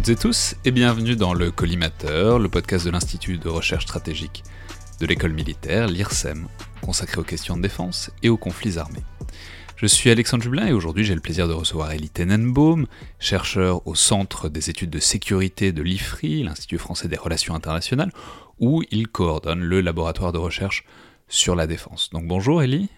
Toutes et tous et bienvenue dans le Collimateur, le podcast de l'Institut de recherche stratégique de l'école militaire, l'IRSEM, consacré aux questions de défense et aux conflits armés. Je suis Alexandre Jublin et aujourd'hui j'ai le plaisir de recevoir Elie Tenenbaum, chercheur au Centre des études de sécurité de l'IFRI, l'Institut français des relations internationales, où il coordonne le laboratoire de recherche sur la défense. Donc bonjour Elie.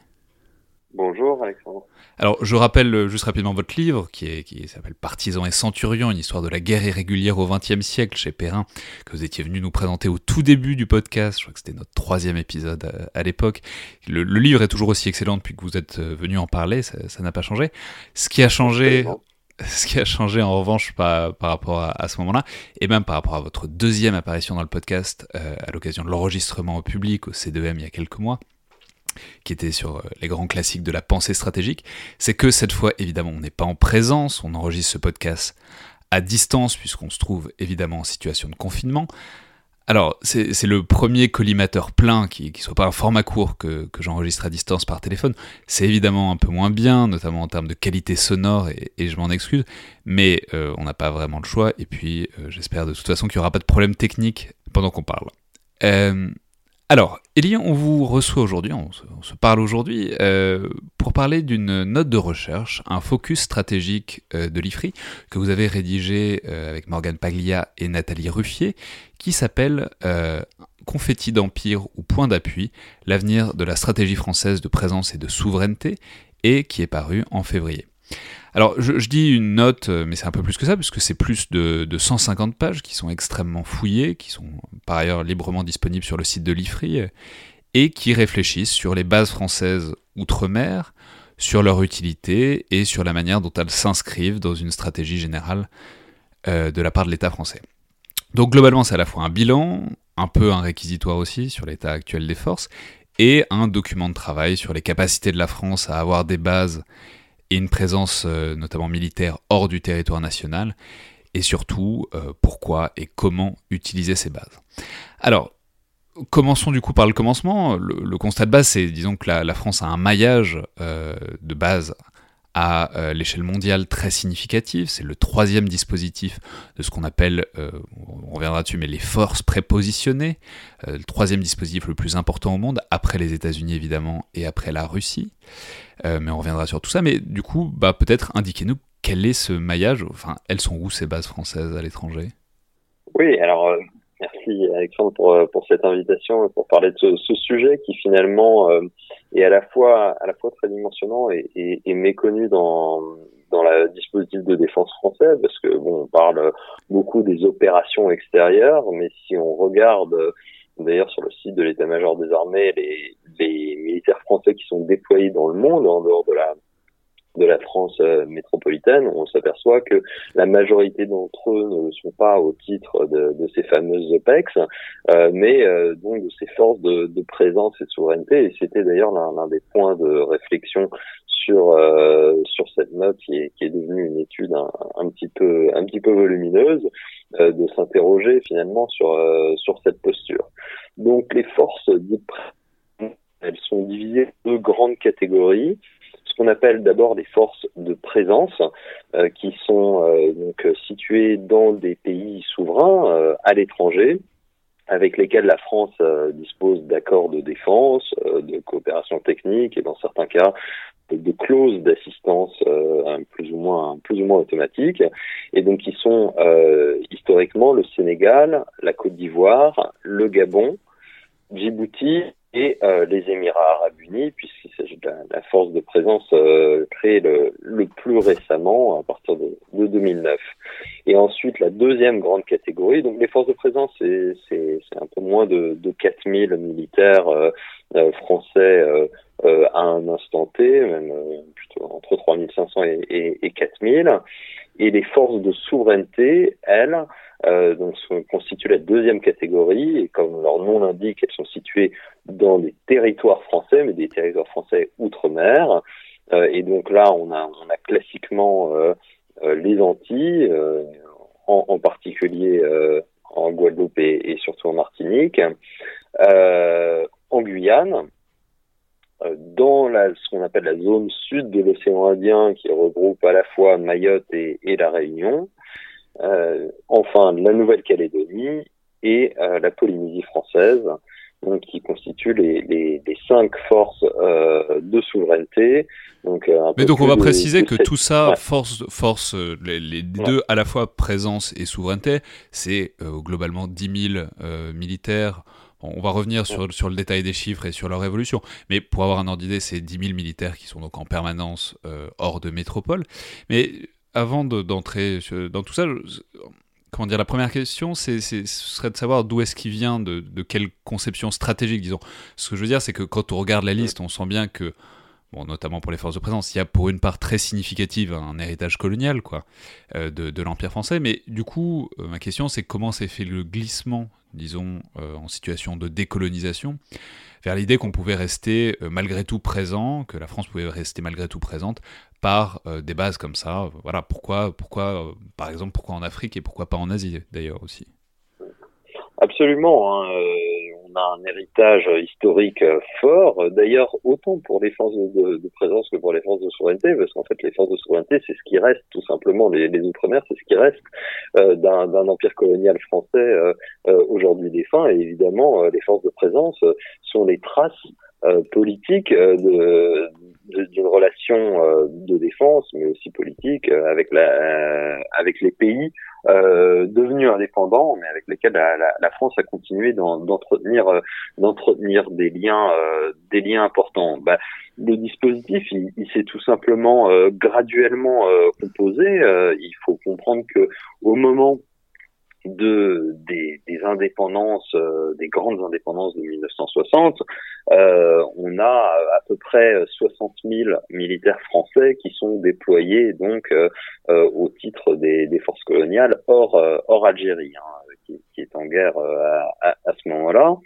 Bonjour Alexandre. Alors, je rappelle euh, juste rapidement votre livre, qui, qui s'appelle Partisans et Centurions, une histoire de la guerre irrégulière au XXe siècle chez Perrin, que vous étiez venu nous présenter au tout début du podcast. Je crois que c'était notre troisième épisode euh, à, l'époque. Le, livre est toujours aussi excellent depuis que vous êtes euh, venu en parler, ça n'a pas changé. Ce qui a changé, ce qui a changé en revanche par, par rapport à, ce moment-là, et même par rapport à votre deuxième apparition dans le podcast à l'occasion de l'enregistrement au public au C2M il y a quelques mois, qui était sur euh, les grands classiques de la pensée stratégique, c'est que cette fois, évidemment, on n'est pas en présence, on enregistre ce podcast à distance, puisqu'on se trouve évidemment en situation de confinement. Alors, c'est le premier collimateur plein qui ne soit pas un format court que, j'enregistre à distance par téléphone. C'est évidemment un peu moins bien, notamment en termes de qualité sonore, et, je m'en excuse, mais euh, on n'a pas vraiment le choix, et puis euh, j'espère de toute façon qu'il n'y aura pas de problème technique pendant qu'on parle. Alors, Elie, on vous reçoit aujourd'hui, on, se parle aujourd'hui, euh, pour parler d'une note de recherche, un focus stratégique euh, de l'IFRI, que vous avez rédigé euh, avec Morgane Paglia et Nathalie Ruffier, qui s'appelle Confetti d'Empire ou Point d'appui, l'avenir de la stratégie française de présence et de souveraineté, et qui est paru en février. Alors, je, dis une note, euh, mais c'est un peu plus que ça, puisque c'est plus de, 150 pages qui sont extrêmement fouillées, qui sont par ailleurs librement disponibles sur le site de l'IFRI, euh, et qui réfléchissent sur les bases françaises outre-mer, sur leur utilité et sur la manière dont elles s'inscrivent dans une stratégie générale euh, de la part de l'État français. Donc globalement, c'est à la fois un bilan, un peu un réquisitoire aussi sur l'état actuel des forces, et un document de travail sur les capacités de la France à avoir des bases une présence euh, notamment militaire hors du territoire national, et surtout euh, pourquoi et comment utiliser ces bases. Alors, commençons du coup par le commencement. Le, constat de base, c'est disons que la, France a un maillage euh, de base à l'échelle mondiale très significatif. C'est le troisième dispositif de ce qu'on appelle, on reviendra dessus, mais les forces prépositionnées. le troisième dispositif le plus important au monde, après les États-Unis évidemment et après la Russie. Euh, mais on reviendra sur tout ça. Mais du coup, bah, peut-être indiquez-nous quel est ce maillage, enfin, elles sont où ces bases françaises à l'étranger? Oui, alors euh, Alexandre pour, euh, pour cette invitation, pour parler de ce, sujet qui finalement est à la fois, très dimensionnant et, et, méconnu dans, dans la dispositif de défense français, parce que bon, on parle beaucoup des opérations extérieures, mais si on regarde D'ailleurs, sur le site de l'état-major des armées, les, les, militaires français qui sont déployés dans le monde, en dehors de la de la France euh, métropolitaine, on s'aperçoit que la majorité d'entre eux ne le sont pas au titre de, de ces fameuses OPEX, euh, mais euh, donc de ces forces de, de, présence et de souveraineté. Et c'était d'ailleurs l'un des points de réflexion sur sur cette note qui est, qui est devenue une étude un, un petit peu un petit peu volumineuse, de s'interroger finalement sur sur cette posture. Donc les forces elles sont divisées en deux grandes catégories ce qu'on appelle d'abord des forces de présence, euh, qui sont euh, donc situées dans des pays souverains euh, à l'étranger, avec lesquels la France dispose d'accords de défense, de coopération technique et dans certains cas de clauses d'assistance plus ou moins plus ou moins automatiques, et donc qui sont historiquement le Sénégal, la Côte d'Ivoire, le Gabon, Djibouti et les Émirats arabes unis, puisqu'il s'agit de la, force de présence créée le, plus récemment, à partir de, de, 2009. Et ensuite, la deuxième grande catégorie, donc les forces de présence, c'est un peu moins de, de 4000 militaires français à un instant T, même plutôt entre 3500 et, et, et 4000. Et les forces de souveraineté, elles, euh, donc constituent la deuxième catégorie. Et comme leur nom l'indique, elles sont situées dans des territoires français, mais des territoires français outre-mer. Euh, et donc là, on a, classiquement euh, euh les Antilles, euh, en, en, particulier en Guadeloupe et, surtout en Martinique, en Guyane dans la, ce qu'on appelle la zone sud de l'océan Indien, qui regroupe à la fois Mayotte et, et la Réunion, enfin la Nouvelle-Calédonie et euh, la Polynésie française, donc qui constituent les, les, les cinq forces euh, de souveraineté. Donc, euh, Mais donc on va préciser que tout ça, force, force, les, les deux à la fois présence et souveraineté, c'est globalement 10 000 militaires. On va revenir sur, sur, le détail des chiffres et sur leur évolution, mais pour avoir un ordre d'idée, c'est 10 000 militaires qui sont donc en permanence euh, hors de métropole. Mais avant d'entrer dans tout ça, comment dire, la première question, ce serait de savoir d'où est-ce qu'il vient, de, quelle conception stratégique, disons. Ce que je veux dire, c'est que quand on regarde la liste, on sent bien que bon, notamment pour les forces de présence, il y a pour une part très significative un héritage colonial quoi, euh, de, de l'Empire français. Mais du coup, euh, ma question, c'est comment s'est fait le glissement, disons, euh, en situation de décolonisation, vers l'idée qu'on pouvait rester malgré tout présent, que la France pouvait rester malgré tout présente par des bases comme ça. Voilà, pourquoi, pourquoi par exemple, pourquoi en Afrique et pourquoi pas en Asie d'ailleurs aussi Absolument. Hein on a un héritage historique fort. D'ailleurs, autant pour les forces de, présence que pour les forces de souveraineté, parce qu'en fait, les forces de souveraineté, c'est ce qui reste, tout simplement, les, les Outre-mer, c'est ce qui reste euh, d'un empire colonial français euh, euh, aujourd'hui défunt. Et évidemment, les forces de présence sont les traces politiques de d'une relation de défense, mais aussi politique avec la avec les pays euh, devenus indépendants, mais avec lesquels la, la, la France a continué d'entretenir euh, d'entretenir des liens euh, des liens importants. Bah, le dispositif, il, il s'est tout simplement euh, graduellement composé. il faut comprendre que au moment de des, des indépendances, euh, des grandes indépendances de 1960, euh, on a à peu près 60 000 militaires français qui sont déployés donc euh, euh au titre des, des, forces coloniales hors hors Algérie, hein, qui, qui, est en guerre à, à, ce moment-là.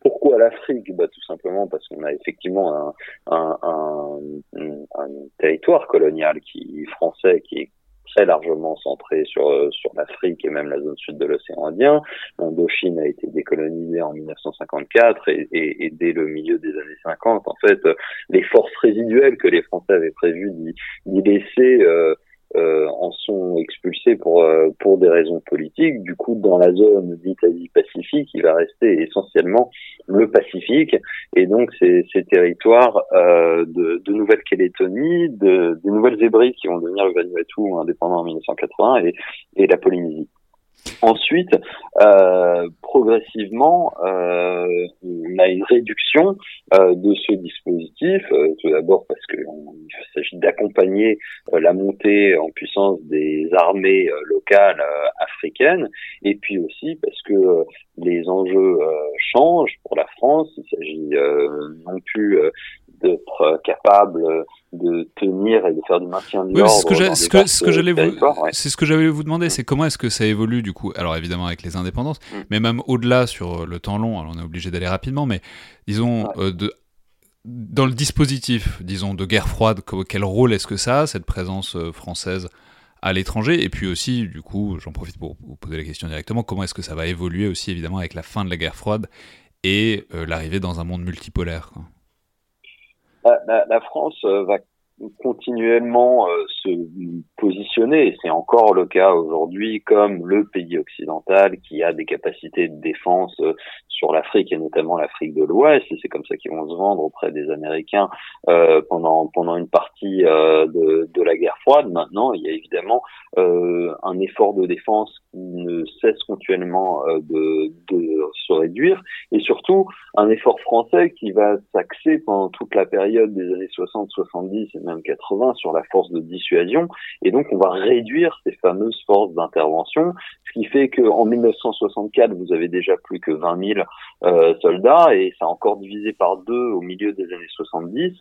Pourquoi l'Afrique? Bah, Tout simplement parce qu'on a effectivement un, un, un, un, territoire colonial qui français qui est très largement centré sur euh, sur l'Afrique et même la zone sud de l'océan Indien. L'Indochine a été décolonisée en 1954 et, et, dès le milieu des années 50, en fait, les forces résiduelles que les Français avaient prévu d'y laisser euh, en sont expulsés pour euh, pour des raisons politiques. Du coup, dans la zone d'Italie Pacifique, il va rester essentiellement le Pacifique et donc ces, ces territoires euh, de, de Nouvelle-Calédonie, de, des Nouvelles-Hébrides qui vont devenir le Vanuatu indépendant en 1980 et, et la Polynésie. Ensuite, euh, progressivement, euh, on a une réduction euh, de ce dispositif. Euh, tout d'abord parce qu'il s'agit d'accompagner euh, la montée en puissance des armées euh, locales africaines, et puis aussi parce que les enjeux changent pour la France. Il s'agit non plus d'être capable de tenir et de faire du maintien de l'ordre. ce que, ce que, j'allais vous, c'est ce que j'allais vous demander, c'est comment est-ce que ça évolue du coup Alors évidemment avec les indépendances, mm. mais même au-delà sur le temps long. Alors on est obligé d'aller rapidement, mais disons euh, de dans le dispositif, disons de guerre froide, quel rôle est-ce que ça a cette présence euh, française à l'étranger? Et puis aussi, du coup, j'en profite pour vous poser la question directement, comment est-ce que ça va évoluer aussi évidemment avec la fin de la guerre froide et euh, l'arrivée dans un monde multipolaire la, la, France va continuellement euh, se positionner, et c'est encore le cas aujourd'hui, comme le pays occidental qui a des capacités de défense euh, sur l'Afrique et notamment l'Afrique de l'Ouest, et c'est comme ça qu'ils vont se vendre auprès des Américains euh, pendant pendant une partie de, de la guerre froide. Maintenant, il y a évidemment un effort de défense qui ne cesse continuellement de, de se réduire, et surtout un effort français qui va s'axer pendant toute la période des années 60, 70 et même 80 sur la force de dissuasion. Et donc, on va réduire ces fameuses forces d'intervention, ce qui fait qu'en 1964, vous avez déjà plus que 20 000 euh, soldats et ça a encore divisé par deux au milieu des années 70.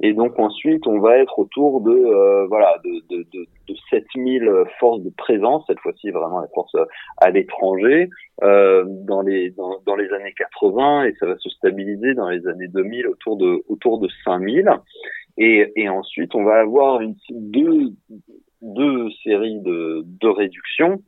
Et donc ensuite, on va être autour de euh, voilà de, de, de, de 7000 forces de présence, cette fois-ci vraiment les forces à l'étranger, euh, dans les dans, les années 80 et ça va se stabiliser dans les années 2000 autour de autour de 5000. Et, et ensuite, on va avoir une, deux, deux séries de, de réductions.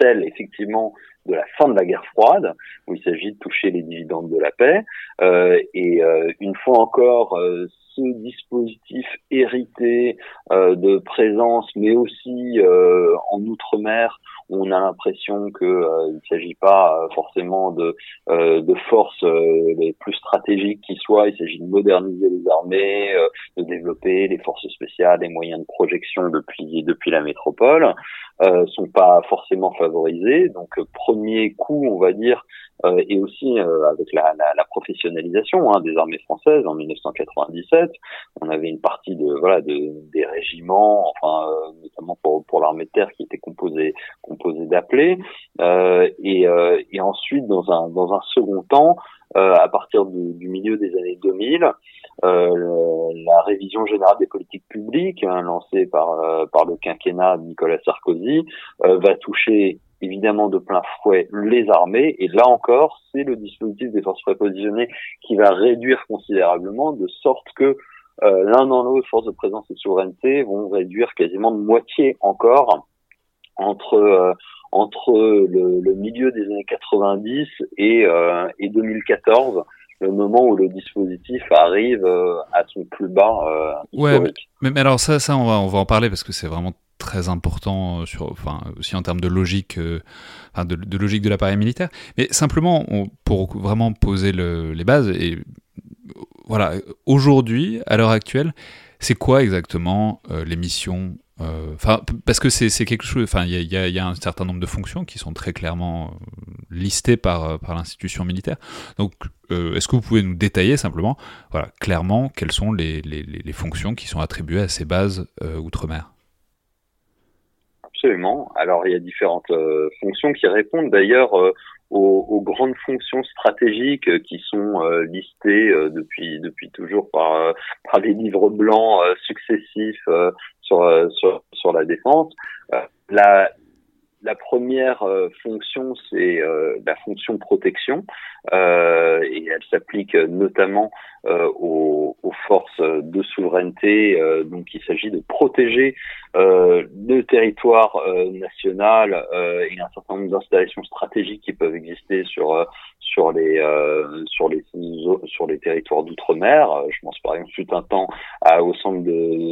Celle, effectivement, de la fin de la guerre froide, où il s'agit de toucher les dividendes de la paix. Euh, et euh, une fois encore, euh, ce dispositif hérité euh, de présence, mais aussi euh, en outre-mer, on a l'impression que euh, il s'agit pas euh, forcément de, euh, de forces les plus stratégiques qui soient. Il s'agit de moderniser les armées, de développer les forces spéciales, les moyens de projection depuis depuis la métropole. Euh, sont pas forcément favorisés. Donc premier coup, on va dire, euh, et aussi euh, avec la, la, la professionnalisation hein, des armées françaises en 1997, on avait une partie de voilà de, des régiments, enfin euh, notamment pour, pour l'armée de terre qui était composée composée d'appelés, et, et ensuite dans un dans un second temps, à partir du, du, milieu des années 2000, euh, la révision générale des politiques publiques hein, lancée par par le quinquennat de Nicolas Sarkozy va toucher évidemment de plein fouet les armées. Et là encore, c'est le dispositif des forces prépositionnées qui va réduire considérablement, de sorte que euh, l'un dans l'autre, forces de présence et de souveraineté, vont réduire quasiment de moitié encore entre euh, entre le, milieu des années 90 et, euh, et 2014 le moment où le dispositif arrive à son plus bas. Ouais, mais, alors ça, ça on va, on va en parler parce que c'est vraiment très important euh, sur, enfin, aussi en termes de logique, euh, de, logique de l'appareil militaire. Mais simplement, pour vraiment poser les bases, et voilà, aujourd'hui, à l'heure actuelle, c'est quoi exactement euh, les missions Enfin, parce que c'est quelque chose. Enfin, il y, y, a un certain nombre de fonctions qui sont très clairement listées par, par l'institution militaire. Donc, est-ce que vous pouvez nous détailler simplement, voilà, clairement, quelles sont les, les, les fonctions qui sont attribuées à ces bases outre-mer? Alors il y a différentes euh, fonctions qui répondent d'ailleurs euh, aux, grandes fonctions stratégiques euh, qui sont listées depuis depuis toujours par par des livres blancs successifs sur, sur la défense. La première fonction, c'est la fonction protection, et elle s'applique notamment aux, aux, forces de souveraineté. donc, il s'agit de protéger euh, le territoire euh, national euh, et un certain nombre d'installations stratégiques qui peuvent exister sur euh, sur les sur les sur les territoires d'outre-mer. Je pense par exemple tout un temps à, au centre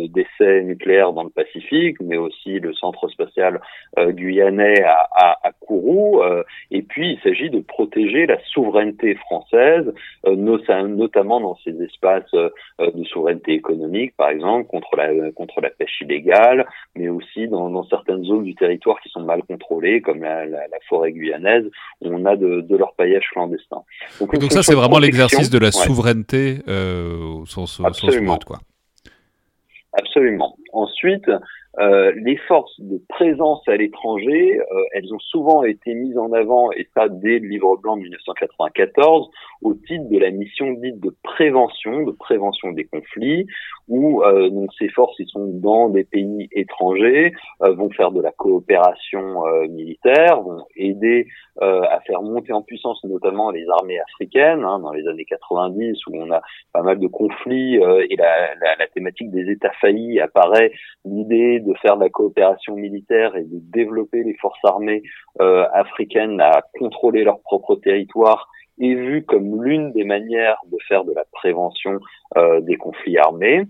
d'essais nucléaires dans le Pacifique, mais aussi le centre spatial guyanais à, à, à Kourou. et puis il s'agit de protéger la souveraineté française, notamment dans ces espaces de souveraineté économique, par exemple contre la contre la pêche illégale, mais aussi dans, dans, certaines zones du territoire qui sont mal contrôlées, comme la, la, la forêt guyanaise, où on a de, de leur paillage clandestin. Donc, Donc ça, c'est vraiment l'exercice de la souveraineté euh, au sens, Absolument. quoi. Absolument. Ensuite, euh, les forces de présence à l'étranger, euh, elles ont souvent été mises en avant, et ça dès le livre blanc de 1994, au titre de la mission dite de prévention, de prévention des conflits, où euh, donc ces forces, ils sont dans des pays étrangers, vont faire de la coopération militaire, vont aider à faire monter en puissance notamment les armées africaines, hein, dans les années 90, où on a pas mal de conflits, et la, la, la thématique des États faillis apparaît, l'idée de faire de la coopération militaire et de développer les forces armées euh, africaines à contrôler leur propre territoire est vue comme l'une des manières de faire de la prévention euh, des conflits armés.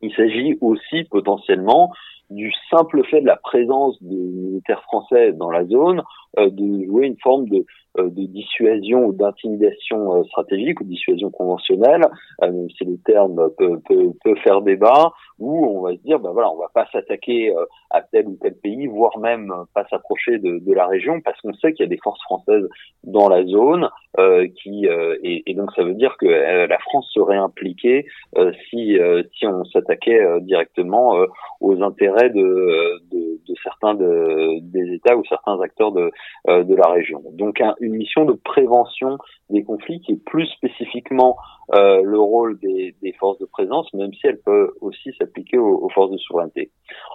Il s'agit aussi potentiellement du simple fait de la présence de militaires français dans la zone, euh, de jouer une forme de, de dissuasion ou d'intimidation euh, stratégique ou dissuasion conventionnelle, même si le terme peut, peut, peut, faire débat, où on va se dire, ben voilà, on va pas s'attaquer à tel ou tel pays, voire même pas s'approcher de, de, la région, parce qu'on sait qu'il y a des forces françaises dans la zone, qui et, et, donc ça veut dire que la France serait impliquée si si on s'attaquait directement aux intérêts de, de, de certains de, des États ou certains acteurs de, euh, de la région. Donc une mission de prévention des conflits qui est plus spécifiquement euh, le rôle des, forces de présence, même si elle peut aussi s'appliquer aux, forces de souveraineté.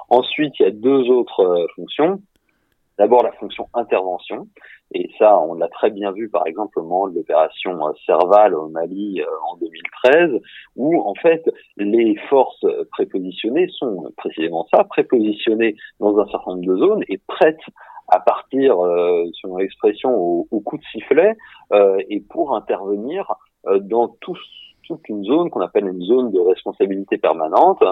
Ensuite, il y a deux autres euh, fonctions. D'abord la fonction intervention, et ça on l'a très bien vu par exemple au moment de l'opération euh, Serval au Mali en 2013, où en fait les forces prépositionnées sont précisément ça, prépositionnées dans un certain nombre de zones et prêtes à partir, euh, selon l'expression, au, coup de sifflet, euh, et pour intervenir euh, dans tous toute une zone qu'on appelle une zone de responsabilité permanente.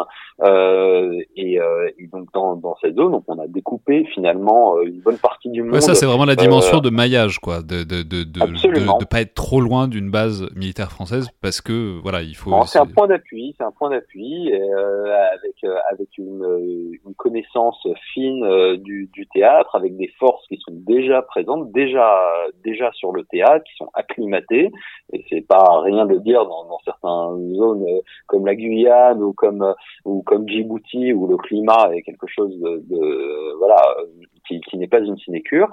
Euh, et, euh, et, donc dans, dans, cette zone, donc on a découpé finalement euh, une bonne partie du monde. Ouais, ça c'est vraiment la dimension euh, de maillage, quoi, de de de de, de, de pas être trop loin d'une base militaire française, parce que voilà, il faut. C'est un point d'appui, c'est un point d'appui euh, avec avec une, une connaissance fine du, du théâtre, avec des forces qui sont déjà présentes, déjà déjà sur le théâtre, qui sont acclimatées. Et c'est pas rien de dire dans, dans certaines zones euh, comme la Guyane ou comme euh, ou comme Djibouti où le climat est quelque chose de, de voilà qui, qui n'est pas une sinécure.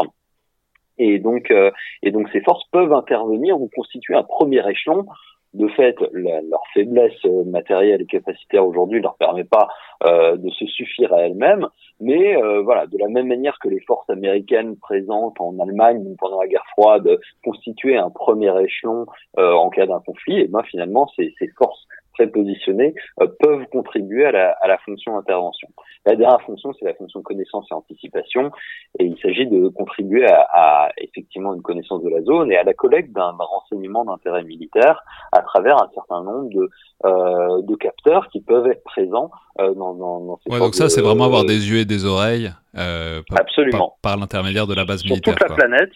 Et donc, euh, et donc ces forces peuvent intervenir ou constituer un premier échelon de fait, leur faiblesse matérielle et capacitaire aujourd'hui ne leur permet pas euh, de se suffire à elles-mêmes. Mais euh, voilà, de la même manière que les forces américaines présentes en Allemagne pendant la guerre froide constituaient un premier échelon euh, en cas d'un conflit, et ben finalement ces, ces forces prépositionnés euh, peuvent contribuer à la, à la fonction intervention. La dernière fonction, c'est la fonction connaissance et anticipation, et il s'agit de contribuer à, à, effectivement une connaissance de la zone et à la collecte d'un renseignement d'intérêt militaire à travers un certain nombre de, euh, de capteurs qui peuvent être présents euh, dans, dans, dans ces ouais, donc ça, c'est vraiment avoir des yeux et des oreilles euh, par, Absolument. par, par l'intermédiaire de la base Sur militaire. toute la quoi. planète,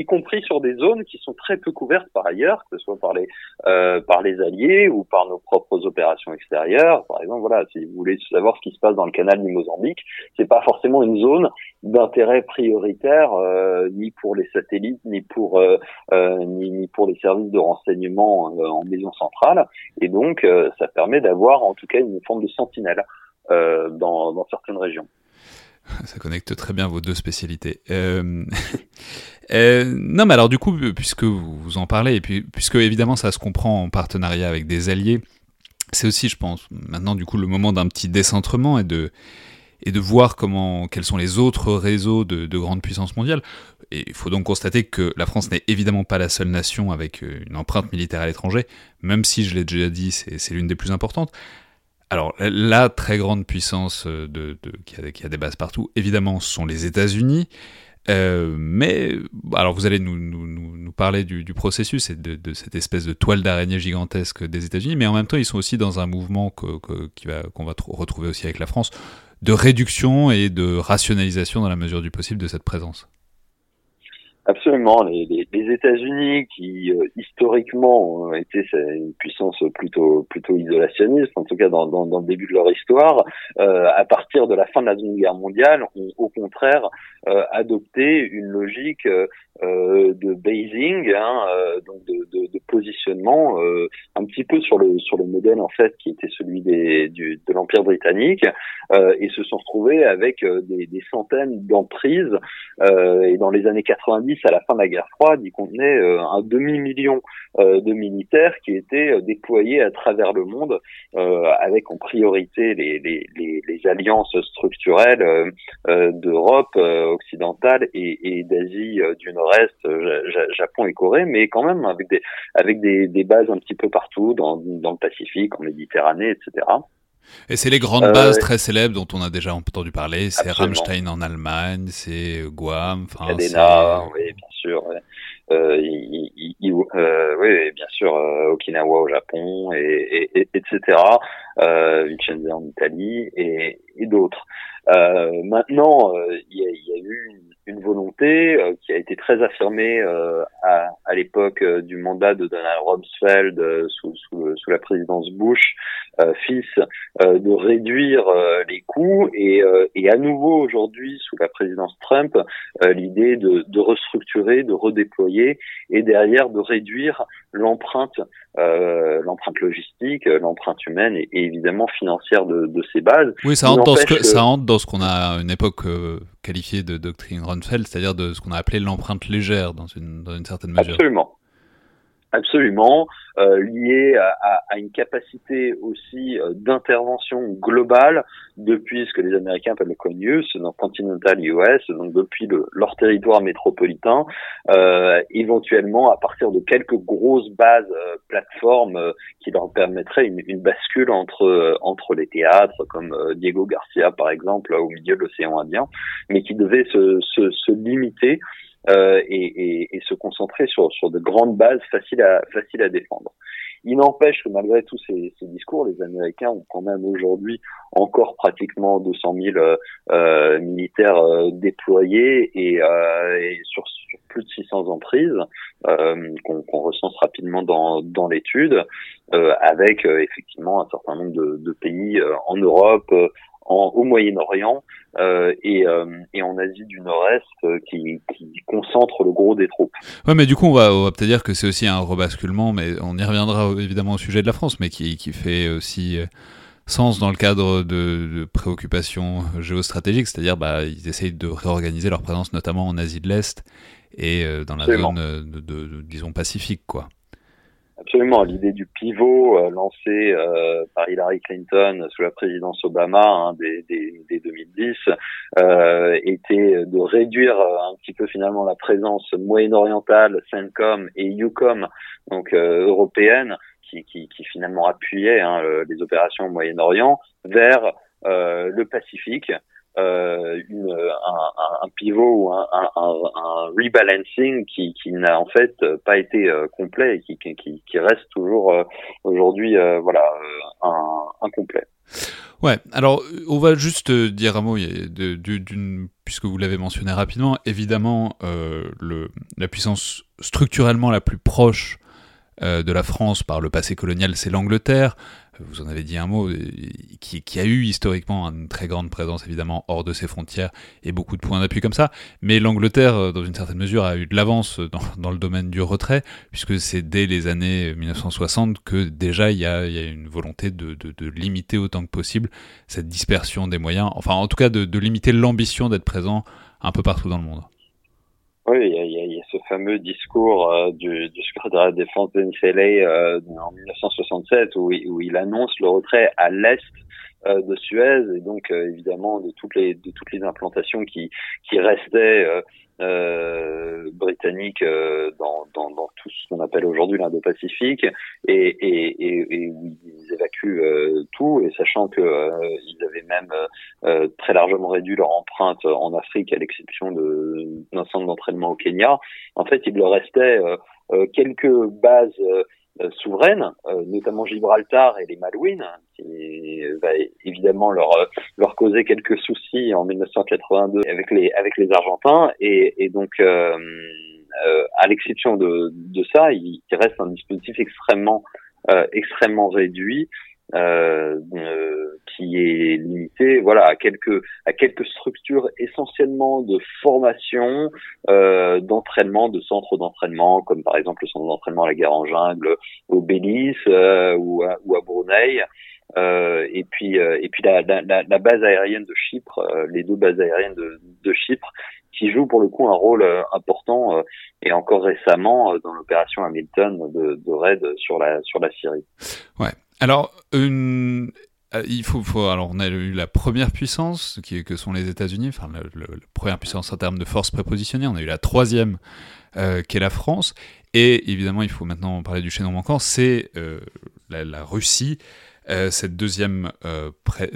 y compris sur des zones qui sont très peu couvertes par ailleurs, que ce soit par les euh, par les alliés ou par nos propres opérations extérieures. Par exemple, voilà, si vous voulez savoir ce qui se passe dans le canal du Mozambique, c'est pas forcément une zone d'intérêt prioritaire euh, ni pour les satellites, ni pour euh, euh ni, ni, pour les services de renseignement en maison centrale. Et donc, ça permet d'avoir en tout cas une forme de sentinelle dans, dans certaines régions. Ça connecte très bien vos deux spécialités. Euh... euh... non, mais alors du coup, puisque vous en parlez, et puis puisque évidemment ça se comprend en partenariat avec des alliés, c'est aussi, je pense, maintenant du coup le moment d'un petit décentrement et de et de voir comment quels sont les autres réseaux de, de grandes puissances mondiales. Et il faut donc constater que la France n'est évidemment pas la seule nation avec une empreinte militaire à l'étranger, même si je l'ai déjà dit, c'est l'une des plus importantes. Alors, la très grande puissance de, qui, a, a, des bases partout, évidemment, sont les États-Unis. Euh, mais, alors vous allez nous, parler du, processus et de, cette espèce de toile d'araignée gigantesque des États-Unis, mais en même temps, ils sont aussi dans un mouvement qui va, qu'on va retrouver aussi avec la France, de réduction et de rationalisation dans la mesure du possible de cette présence. Absolument. Les, les, les États-Unis, qui euh, historiquement ont été une puissance plutôt plutôt isolationniste, en tout cas dans, dans, dans le début de leur histoire, euh, à partir de la fin de la Seconde Guerre mondiale, ont au contraire euh, adopté une logique euh, de basing, hein, euh, donc de, de, de positionnement, un petit peu sur le sur le modèle en fait qui était celui des, du, de l'Empire britannique, et se sont retrouvés avec des, des centaines d'emprises. et dans les années 90 à la fin de la guerre froide, il contenait euh, un demi-million euh, de militaires qui étaient euh, déployés à travers le monde, avec en priorité les, les, les, les alliances structurelles d'Europe occidentale et, et d'Asie du Nord-Est, Japon et Corée, mais quand même avec des, avec des, des bases un petit peu partout, dans, dans le Pacifique, en Méditerranée, etc. Et c'est les grandes bases euh, très célèbres dont on a déjà entendu parler. C'est Rammstein en Allemagne, c'est Guam. Cadena, oui, bien sûr. Ouais. Euh, il, il, euh, oui, bien sûr, euh, Okinawa au Japon, et, et, et etc. Vicenza en Italie et, et d'autres. maintenant, il y a, y, a, eu une volonté euh, qui a été très affirmée euh, à, à l'époque euh, du mandat de Donald Rumsfeld sous, sous, sous, la présidence Bush fils de réduire les coûts et, et à nouveau aujourd'hui sous la présidence Trump l'idée de, de, restructurer, de redéployer et derrière de réduire l'empreinte l'empreinte logistique, l'empreinte humaine et, évidemment financière de, de, ces bases. Oui, ça entre, dans ce que, ça entre dans ce qu'on a à une époque qualifiée de doctrine Rumsfeld, c'est-à-dire de ce qu'on a appelé l'empreinte légère dans une, dans une certaine mesure. Absolument. Absolument, euh, lié à, à, une capacité aussi euh, d'intervention globale depuis ce que les Américains appellent le CONUS, donc Continental US, donc depuis le, leur territoire métropolitain, euh, éventuellement à partir de quelques grosses bases euh, plateformes euh, qui leur permettraient une, une bascule entre entre les théâtres, comme Diego Garcia par exemple au milieu de l'océan Indien, mais qui devaient se, se, se limiter euh, et, et, et, se concentrer sur, sur de grandes bases faciles à, faciles à défendre. Il n'empêche que malgré tous ces, ces, discours, les Américains ont quand même aujourd'hui encore pratiquement 200 000 euh, euh, militaires euh, déployés et, euh, et sur, sur, plus de 600 emprises euh, qu'on recense rapidement dans, dans l'étude, avec effectivement un certain nombre de, de pays en Europe, au Moyen-Orient euh, et, euh, et, en Asie du Nord-Est euh, qui, qui concentre le gros des troupes. Ouais, mais du coup, on va, peut-être dire que c'est aussi un rebasculement, mais on y reviendra évidemment au sujet de la France, mais qui, qui fait aussi sens dans le cadre de, de préoccupations géostratégiques, c'est-à-dire bah, ils essayent de réorganiser leur présence notamment en Asie de l'Est et dans la zone de, de, disons pacifique quoi. Absolument. L'idée du pivot euh, lancé euh, par Hillary Clinton sous la présidence Obama hein, dès, 2010 euh, était de réduire un petit peu finalement la présence moyen-orientale, CENTCOM et EUCOM, donc européenne, qui, qui, qui, finalement appuyait hein, les opérations au Moyen-Orient, vers le Pacifique euh, un, pivot ou un, rebalancing qui, n'a en fait pas été euh, complet et qui reste toujours euh, aujourd'hui voilà incomplet. Ouais, alors on va juste dire un mot d'une, puisque vous l'avez mentionné rapidement, évidemment le, la puissance structurellement la plus proche de la France par le passé colonial, c'est l'Angleterre vous en avez dit un mot, euh, qui, a eu historiquement une très grande présence évidemment hors de ses frontières et beaucoup de points d'appui comme ça, mais l'Angleterre, euh, dans une certaine mesure, a eu de l'avance dans, dans, le domaine du retrait, puisque c'est dès les années 1960 que déjà il y a, une volonté de, limiter autant que possible cette dispersion des moyens, enfin en tout cas de, de limiter l'ambition d'être présent un peu partout dans le monde. Oui, il y a, fameux discours euh, du, du, secrétaire de la défense Selley euh, en 1967 où, où, il annonce le retrait à l'est de Suez et donc euh, évidemment de toutes les de toutes les implantations qui qui restaient euh, britanniques dans, dans, dans, tout ce qu'on appelle aujourd'hui l'Indo-Pacifique et, et, et, et, où ils évacuent tout et sachant que ils avaient même très largement réduit leur empreinte en Afrique à l'exception d'un centre d'entraînement au Kenya. En fait il leur restait quelques bases euh, souveraines, euh, notamment Gibraltar et les Malouines, qui va évidemment leur leur causer quelques soucis en 1982 avec les avec les Argentins. Et, et donc euh, à l'exception de, de ça, il, reste un dispositif extrêmement extrêmement réduit euh, qui est limité voilà à quelques à quelques structures essentiellement de formation euh, d'entraînement de centres d'entraînement comme par exemple le centre d'entraînement à la guerre en jungle au Belize euh, ou, à, ou à Brunei euh, et puis euh, et puis la, la, la, base aérienne de Chypre euh, les deux bases aériennes de, de Chypre qui jouent pour le coup un rôle important et encore récemment dans l'opération Hamilton de, de raid sur la sur la Syrie. Ouais. Alors. Euh, il faut, alors on a eu la première puissance, qui, que sont les États-Unis, enfin la, première puissance en termes de force prépositionnée. On a eu la troisième, euh, qui est la France. Et évidemment, il faut maintenant parler du chaînon manquant, c'est euh, la, Russie, euh, cette, deuxième, euh,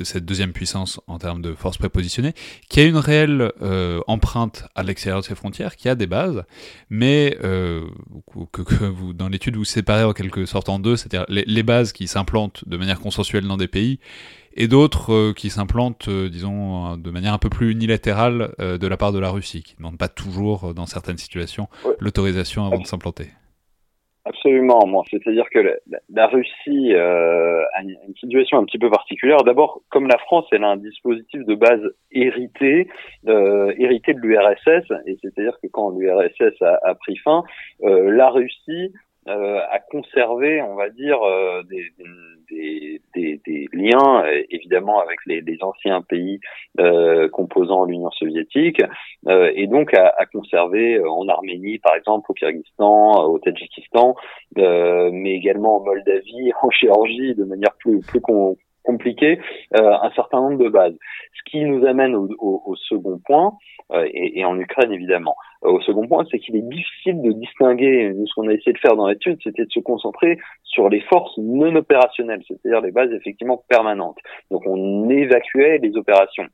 cette deuxième puissance en termes de force prépositionnée, qui a une réelle euh, empreinte à l'extérieur de ses frontières, qui a des bases, mais que, que, vous, dans l'étude, vous séparez en quelque sorte en deux, c'est-à-dire les, les, bases qui s'implantent de manière consensuelle dans des pays, et d'autres qui s'implantent, disons, de manière un peu plus unilatérale de la part de la Russie, qui ne demandent pas toujours, dans certaines situations, l'autorisation avant de s'implanter. Absolument, moi. C'est-à-dire que la, Russie euh, a une, situation un petit peu particulière. D'abord, comme la France, elle a un dispositif de base hérité, euh, hérité de l'URSS, et c'est-à-dire que quand l'URSS a, pris fin, euh, la Russie euh, a conservé, on va dire, euh, des, des, des, des, liens, euh, évidemment, avec les, les anciens pays euh, composant l'Union soviétique, et donc a, a, conservé en Arménie, par exemple, au Kyrgyzstan, au Tadjikistan, mais également en Moldavie, en Géorgie, de manière plus, plus compliquée, un certain nombre de bases. Ce qui nous amène au, au, au second point, et, et en Ukraine, évidemment. Euh, au second point, c'est qu'il est difficile de distinguer, ce qu'on a essayé de faire dans l'étude, c'était de se concentrer sur les forces non opérationnelles, c'est-à-dire les bases effectivement permanentes. Donc on évacuait les opérations.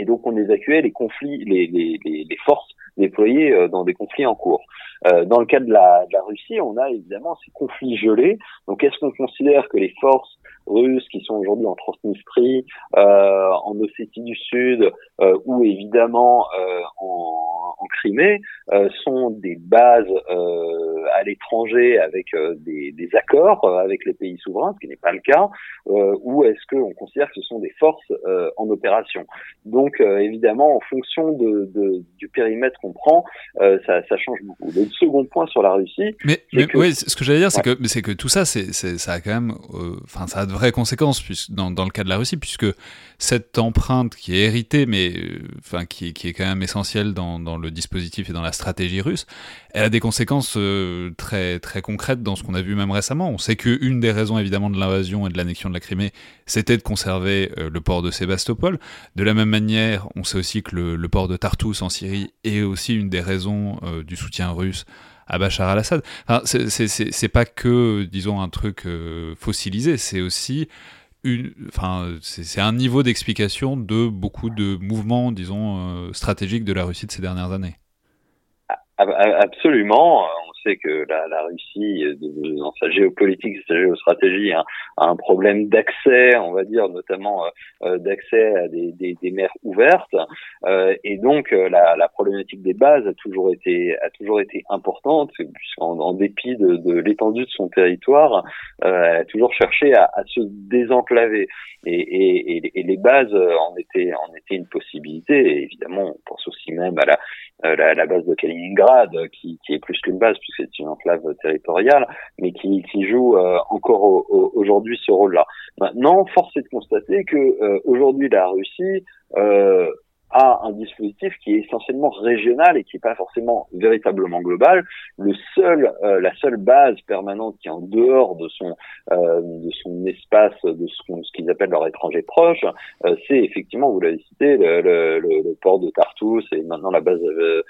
Et donc on évacuait les conflits, les, les, les, forces déployées euh, dans des conflits en cours. Euh, dans le cas de la, de la Russie, on a évidemment ces conflits gelés. Donc est-ce qu'on considère que les forces russes qui sont aujourd'hui en Transnistrie, euh, en Ossétie du Sud euh, ou évidemment euh, en, en, Crimée euh, sont des bases euh, à l'étranger avec des, des, accords avec les pays souverains, ce qui n'est pas le cas, ou est-ce qu'on considère que ce sont des forces en opération Donc évidemment, en fonction de, de du périmètre qu'on prend, ça, ça, change beaucoup. Le second point sur la Russie, mais, mais oui, ce que j'allais dire, c'est que que tout ça, c'est ça a quand même, enfin, ça a de vraies conséquences dans, dans, le cas de la Russie, puisque cette empreinte qui est héritée, mais euh, enfin qui, qui, est quand même essentielle dans, dans, le dispositif et dans la stratégie russe, elle a des conséquences euh, très très concrètes dans ce qu'on a vu même récemment. On sait qu'une des raisons évidemment de l'invasion et de l'annexion de la Crimée, c'était de conserver euh, le port de Sébastopol. De la même manière, on sait aussi que le, le port de Tartus en Syrie est aussi une des raisons du soutien russe à Bachar al-Assad. Enfin, c'est pas que, disons, un truc euh, fossilisé, c'est aussi une, enfin, c'est un niveau d'explication de beaucoup de mouvements, disons, euh, stratégiques de la Russie de ces dernières années. Absolument sait que la, la Russie, dans sa géopolitique, sa géostratégie, a, un problème d'accès, on va dire, notamment euh, euh, d'accès à des, des, des, mers ouvertes. Euh, et donc, la, la, problématique des bases a toujours été, a toujours été importante, puisqu'en en dépit de, de l'étendue de son territoire, elle a toujours cherché à, à se désenclaver. Et, et, et, les bases en étaient, en étaient une possibilité. Évidemment, on pense aussi même à la, la, la base de Kaliningrad, qui, qui est plus qu'une base, c'est une enclave territoriale, mais qui, qui joue euh, encore aujourd'hui ce rôle-là. Maintenant, force est de constater que euh, aujourd'hui la Russie euh, a un dispositif qui est essentiellement régional et qui n'est pas forcément véritablement global. Le seul, la seule base permanente qui est en dehors de son de son espace, de ce, qu'ils appellent leur étranger proche, c'est effectivement, vous l'avez cité, le, le, le, port de Tartus et maintenant la base euh,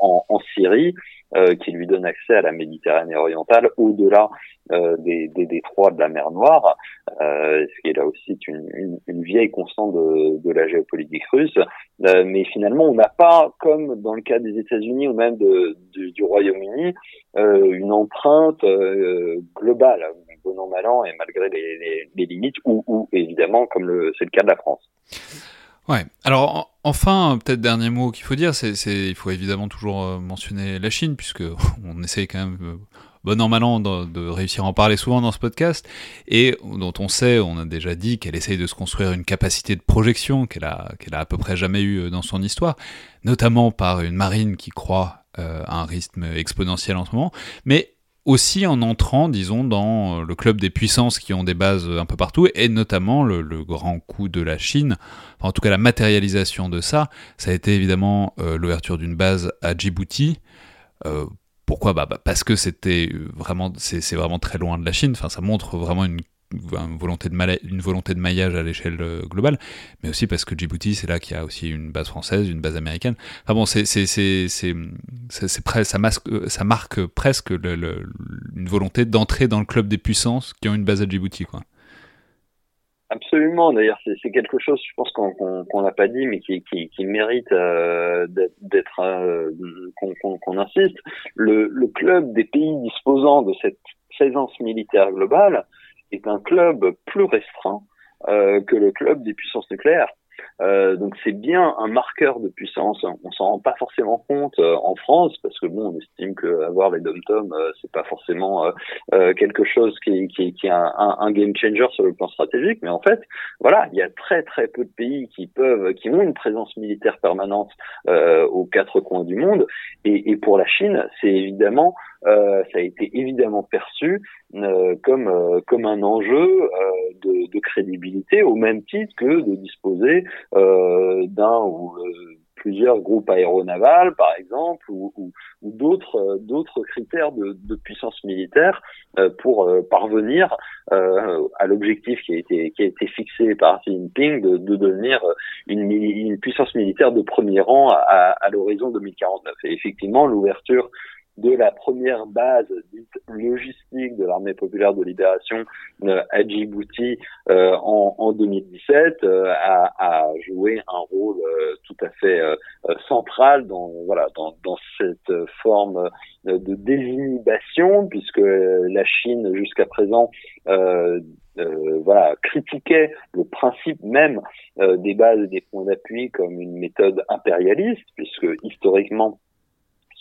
en, en Syrie. Euh, qui lui donne accès à la Méditerranée orientale au-delà euh, des, des, détroits de la mer Noire, euh, ce qui est là aussi une, une, une vieille constante de, de, la géopolitique russe. Euh, mais finalement, on n'a pas, comme dans le cas des États-Unis ou même de, du Royaume-Uni, une empreinte globale, bon an mal an et malgré les, les, les limites, ou, ou évidemment comme c'est le cas de la France. Alors enfin, peut-être dernier mot qu'il faut dire, c'est il faut évidemment toujours euh, mentionner la Chine puisque on essaye quand même euh, bon an mal an de, réussir à en parler souvent dans ce podcast. Et dont on sait, on a déjà dit qu'elle essaye de se construire une capacité de projection qu'elle a a à peu près jamais eu euh, dans son histoire, notamment par une marine qui croît à un rythme exponentiel en ce moment, mais aussi en entrant, disons, dans euh, le club des puissances qui ont des bases un peu partout, et notamment le, grand coup de la Chine, enfin, en tout cas la matérialisation de ça, ça a été évidemment euh, l'ouverture d'une base à Djibouti. Euh, pourquoi? Bah, bah, Parce que c'était vraiment, c'est vraiment très loin de la Chine, enfin, ça montre vraiment une une volonté de, maillage à l'échelle euh, globale, mais aussi parce que Djibouti, c'est là qu'il y a aussi une base française, une base américaine. Enfin bon, c'est, c'est, c'est, euh, ça marque presque une volonté d'entrer dans le club des puissances qui ont une base à Djibouti, quoi. Absolument. D'ailleurs, c'est quelque chose, je pense qu'on n'a pas dit, mais qui, mérite euh, d'être qu'on insiste. Le, club des pays disposant de cette présence militaire globale est un club plus restreint euh, que le club des puissances nucléaires. Euh, donc c'est bien un marqueur de puissance. On s'en rend pas forcément compte euh, en France parce que bon, on estime que avoir les dom-tom, euh, c'est pas forcément euh, quelque chose qui, qui, qui est un, un, game changer sur le plan stratégique. Mais en fait, voilà, il y a très très peu de pays qui peuvent, qui ont une présence militaire permanente aux quatre coins du monde. Et, et pour la Chine, c'est évidemment euh, ça a été évidemment perçu euh, comme euh, comme un enjeu de, de, crédibilité au même titre que de disposer d'un ou plusieurs groupes aéronavals, par exemple, ou, ou, ou d'autres d'autres critères de, de, puissance militaire pour parvenir à l'objectif qui a été qui a été fixé par Xi Jinping de, de devenir une, une, puissance militaire de premier rang à, à l'horizon 2049. Et effectivement, l'ouverture de la première base dite logistique de l'armée populaire de libération euh, à Djibouti euh, en, en, 2017 euh, a, a, joué un rôle tout à fait central dans voilà dans, dans cette forme de désinhibition puisque la Chine jusqu'à présent euh, voilà, critiquait le principe même des bases et des points d'appui comme une méthode impérialiste, puisque historiquement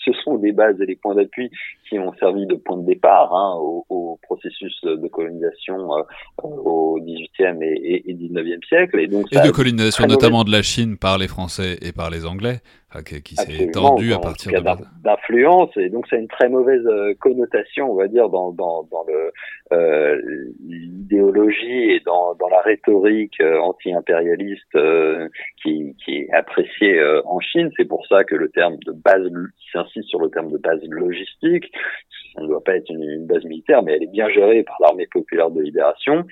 ce sont des bases et des points d'appui qui ont servi de point de départ hein, au, au, processus de colonisation euh, au XVIIIe et, et, XIXe siècle. Et, donc, et de colonisation notamment de la Chine par les Français et par les Anglais, qui, qui s'est étendu à partir de d'influence. Et donc, c'est une très mauvaise euh, connotation, on va dire, dans, dans, dans le euh, l'idéologie et dans, dans la rhétorique euh, anti-impérialiste euh, qui, qui est appréciée en Chine. C'est pour ça que le terme de base, s'insiste sur le terme de base logistique, ça ne doit pas être une, base militaire, mais elle est bien gérée par l'armée populaire de libération.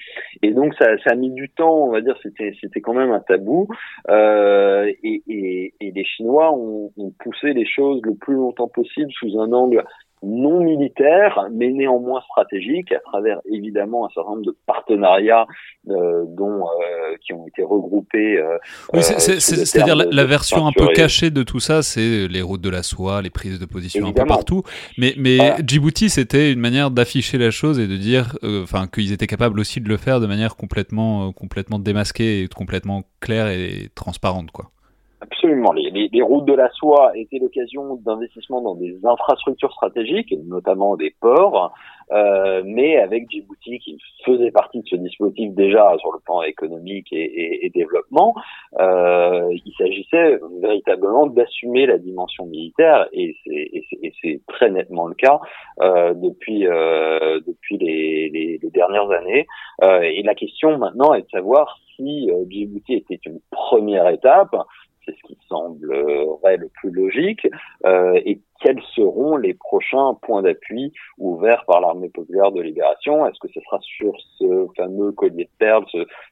Et donc ça, ça a mis du temps, on va dire, c'était c'était quand même un tabou. Euh, et, et, et, les Chinois ont, ont poussé les choses le plus longtemps possible sous un angle non militaire, mais néanmoins stratégique, à travers évidemment un certain nombre de partenariats euh, dont euh, qui ont été regroupés. Euh, oui, c'est-à-dire la, version un peu cachée de tout ça, c'est les routes de la soie, les prises de position un peu partout. Mais, mais Djibouti, c'était une manière d'afficher la chose et de dire, enfin, qu'ils étaient capables aussi de le faire de manière complètement, complètement démasquée et complètement claire et transparente, quoi. Absolument. Les, les, les, routes de la soie étaient l'occasion d'investissement dans des infrastructures stratégiques, notamment des ports, euh, mais avec Djibouti qui faisait partie de ce dispositif déjà sur le plan économique et, et, et développement, euh, il s'agissait véritablement d'assumer la dimension militaire et c'est très nettement le cas euh, depuis euh, depuis les, les, les, dernières années. Euh, et la question maintenant est de savoir si euh, Djibouti était une première étape c'est ce qui semblerait le plus logique, euh, et quels seront les prochains points d'appui ouverts par l'armée populaire de libération? Est-ce que ce sera sur ce fameux collier de perles,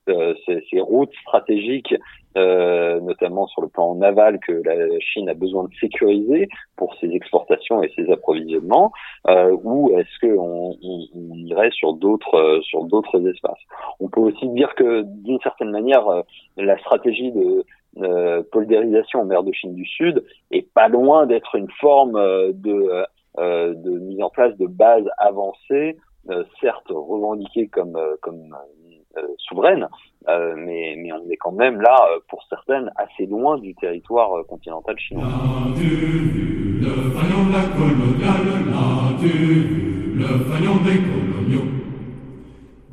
euh, ces, routes stratégiques, euh, notamment sur le plan naval, que la Chine a besoin de sécuriser pour ses exportations et ses approvisionnements, ou est-ce qu'on on, irait sur d'autres sur d'autres espaces? On peut aussi dire que d'une certaine manière, la stratégie de euh, poldérisation en mer de Chine du Sud est pas loin d'être une forme euh, de, euh, de mise en place de bases avancées, certes revendiquées comme, souveraines, mais, mais on est quand même là, pour certaines, assez loin du territoire continental chinois.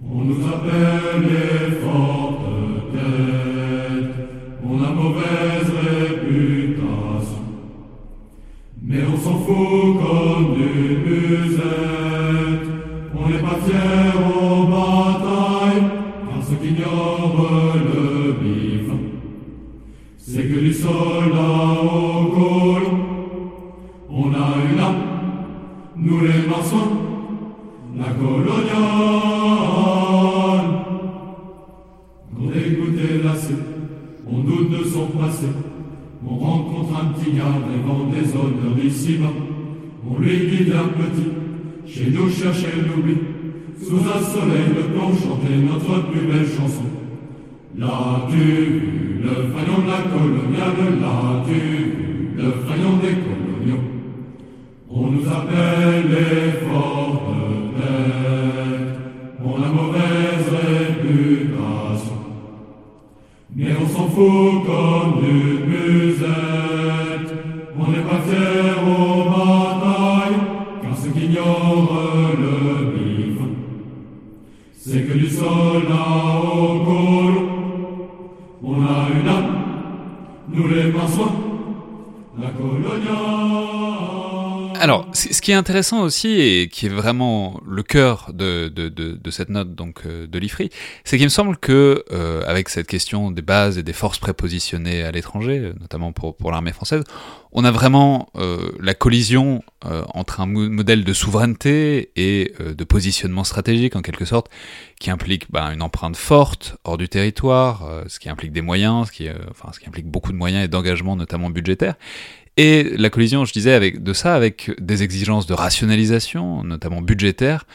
On nous appelle les fortes mauvaise réputation. Mais on s'en fout comme des musettes, on n'est pas fiers aux batailles, car ceux qui le bif, c'est que du soldat au col, on a eu là, nous les maçons, la coloniale. On doute de son passé. On rencontre un petit gars rêvant des honneurs d'ici-bas. On lui dit un petit, chez nous chercher l'oubli. Sous un soleil de plomb chanter notre plus belle chanson. L'as-tu vu le faillon de la coloniale L'as-tu vu le faillon des coloniaux On nous appelle les forts Mais ce qui est intéressant aussi et qui est vraiment le cœur de, de, de, de cette note donc euh, de l'IFRI, c'est qu'il me semble que euh, avec cette question des bases et des forces prépositionnées à l'étranger, euh, notamment pour, pour l'armée française, on a vraiment euh, la collision euh, entre un mo- modèle de souveraineté et euh, de positionnement stratégique en quelque sorte, qui implique bah, une empreinte forte hors du territoire, ce qui implique des moyens, ce qui, enfin, ce qui implique beaucoup de moyens et d'engagement notamment budgétaires. Et la collision, je disais, avec de ça, avec des exigences de rationalisation, notamment budgétaires,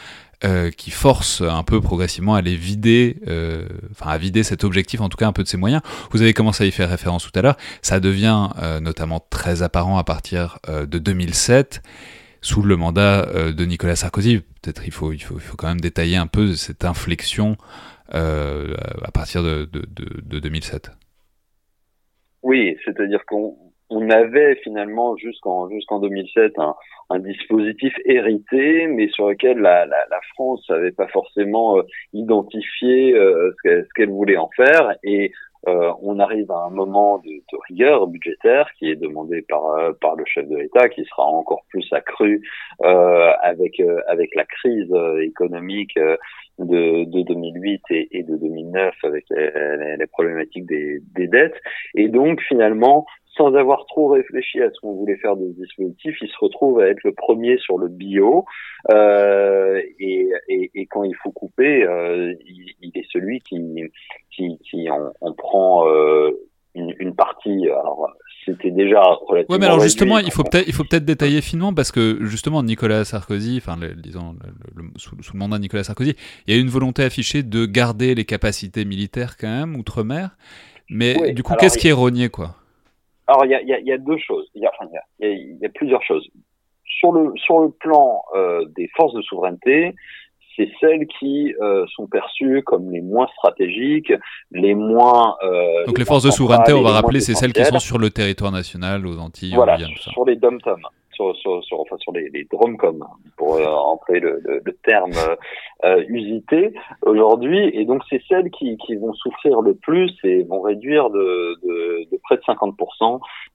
euh, qui forcent un peu progressivement à les vider, euh, enfin à vider cet objectif, en tout cas un peu de ses moyens. Vous avez commencé à y faire référence tout à l'heure. Ça devient euh, notamment très apparent à partir euh, de 2007, sous le mandat euh, de Nicolas Sarkozy. Peut-être il faut, il faut, il faut quand même détailler un peu cette inflexion euh, à partir de, de, de, de 2007. Oui, c'est-à-dire qu'on on avait finalement jusqu'en jusqu'en 2007 un, un dispositif hérité, mais sur lequel la, la, la France n'avait pas forcément euh, identifié euh, ce qu'elle qu'elle voulait en faire. Et euh, on arrive à un moment de, de rigueur budgétaire qui est demandé par euh, par le chef de l'État, qui sera encore plus accru euh, avec euh, avec la crise économique de, de 2008 et, et de 2009 avec les, les- problématiques des, des dettes. Et donc finalement, sans avoir trop réfléchi à ce qu'on voulait faire de dispositif, il se retrouve à être le premier sur le bio. Euh, et, et, et quand il faut couper, euh, il, il est celui qui, qui, qui en, en prend euh, une, une partie. Alors c'était déjà relativement. Ouais, mais alors justement, réduit. il faut peut-être il faut peut-être détailler finement parce que justement Nicolas Sarkozy, enfin le- disons le- le- sous, sous le mandat de Nicolas Sarkozy, il y a une volonté affichée de garder les capacités militaires quand même outre-mer. Mais Oui, du coup, qu'est-ce qui est rogné quoi? Alors il y a, y, a, y a deux choses. Y a, enfin, il y a plusieurs choses. Sur le sur le plan euh, des forces de souveraineté, c'est celles qui euh, sont perçues comme les moins stratégiques, les moins. Euh, Donc les forces de souveraineté, on va rappeler, c'est celles qui sont sur le territoire national, aux Antilles, voilà ça. sur les dom-tom, sur enfin sur les dromcom pour euh, le, terme euh, euh, usité aujourd'hui et donc c'est celles qui vont souffrir le plus et vont réduire de près de 50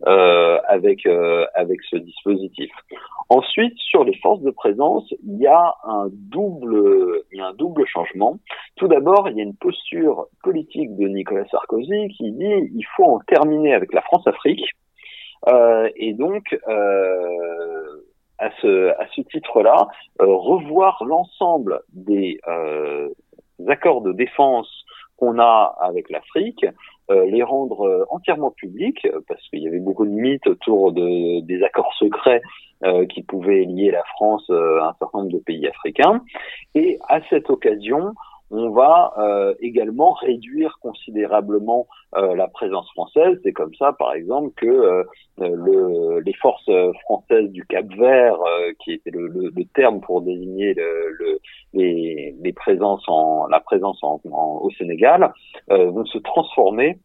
euh, avec euh, avec ce dispositif. Ensuite, sur les forces de présence, il y a un double, il y a un double changement. Tout d'abord, il y a une posture politique de Nicolas Sarkozy qui dit il faut en terminer avec la France-Afrique. Euh, et donc, euh, à ce, à ce titre-là, euh, revoir l'ensemble des accords de défense qu'on a avec l'Afrique, euh, les rendre entièrement publics, parce qu'il y avait beaucoup de mythes autour de, des accords secrets euh, qui pouvaient lier la France à un certain nombre de pays africains. Et à cette occasion, on va euh, également réduire considérablement euh, la présence française. C'est comme ça, par exemple, que euh, le, les forces françaises du Cap Vert, euh, qui était le, le, le, terme pour désigner le, le, les, les, présences en, la présence en, en, au Sénégal, euh, vont se transformer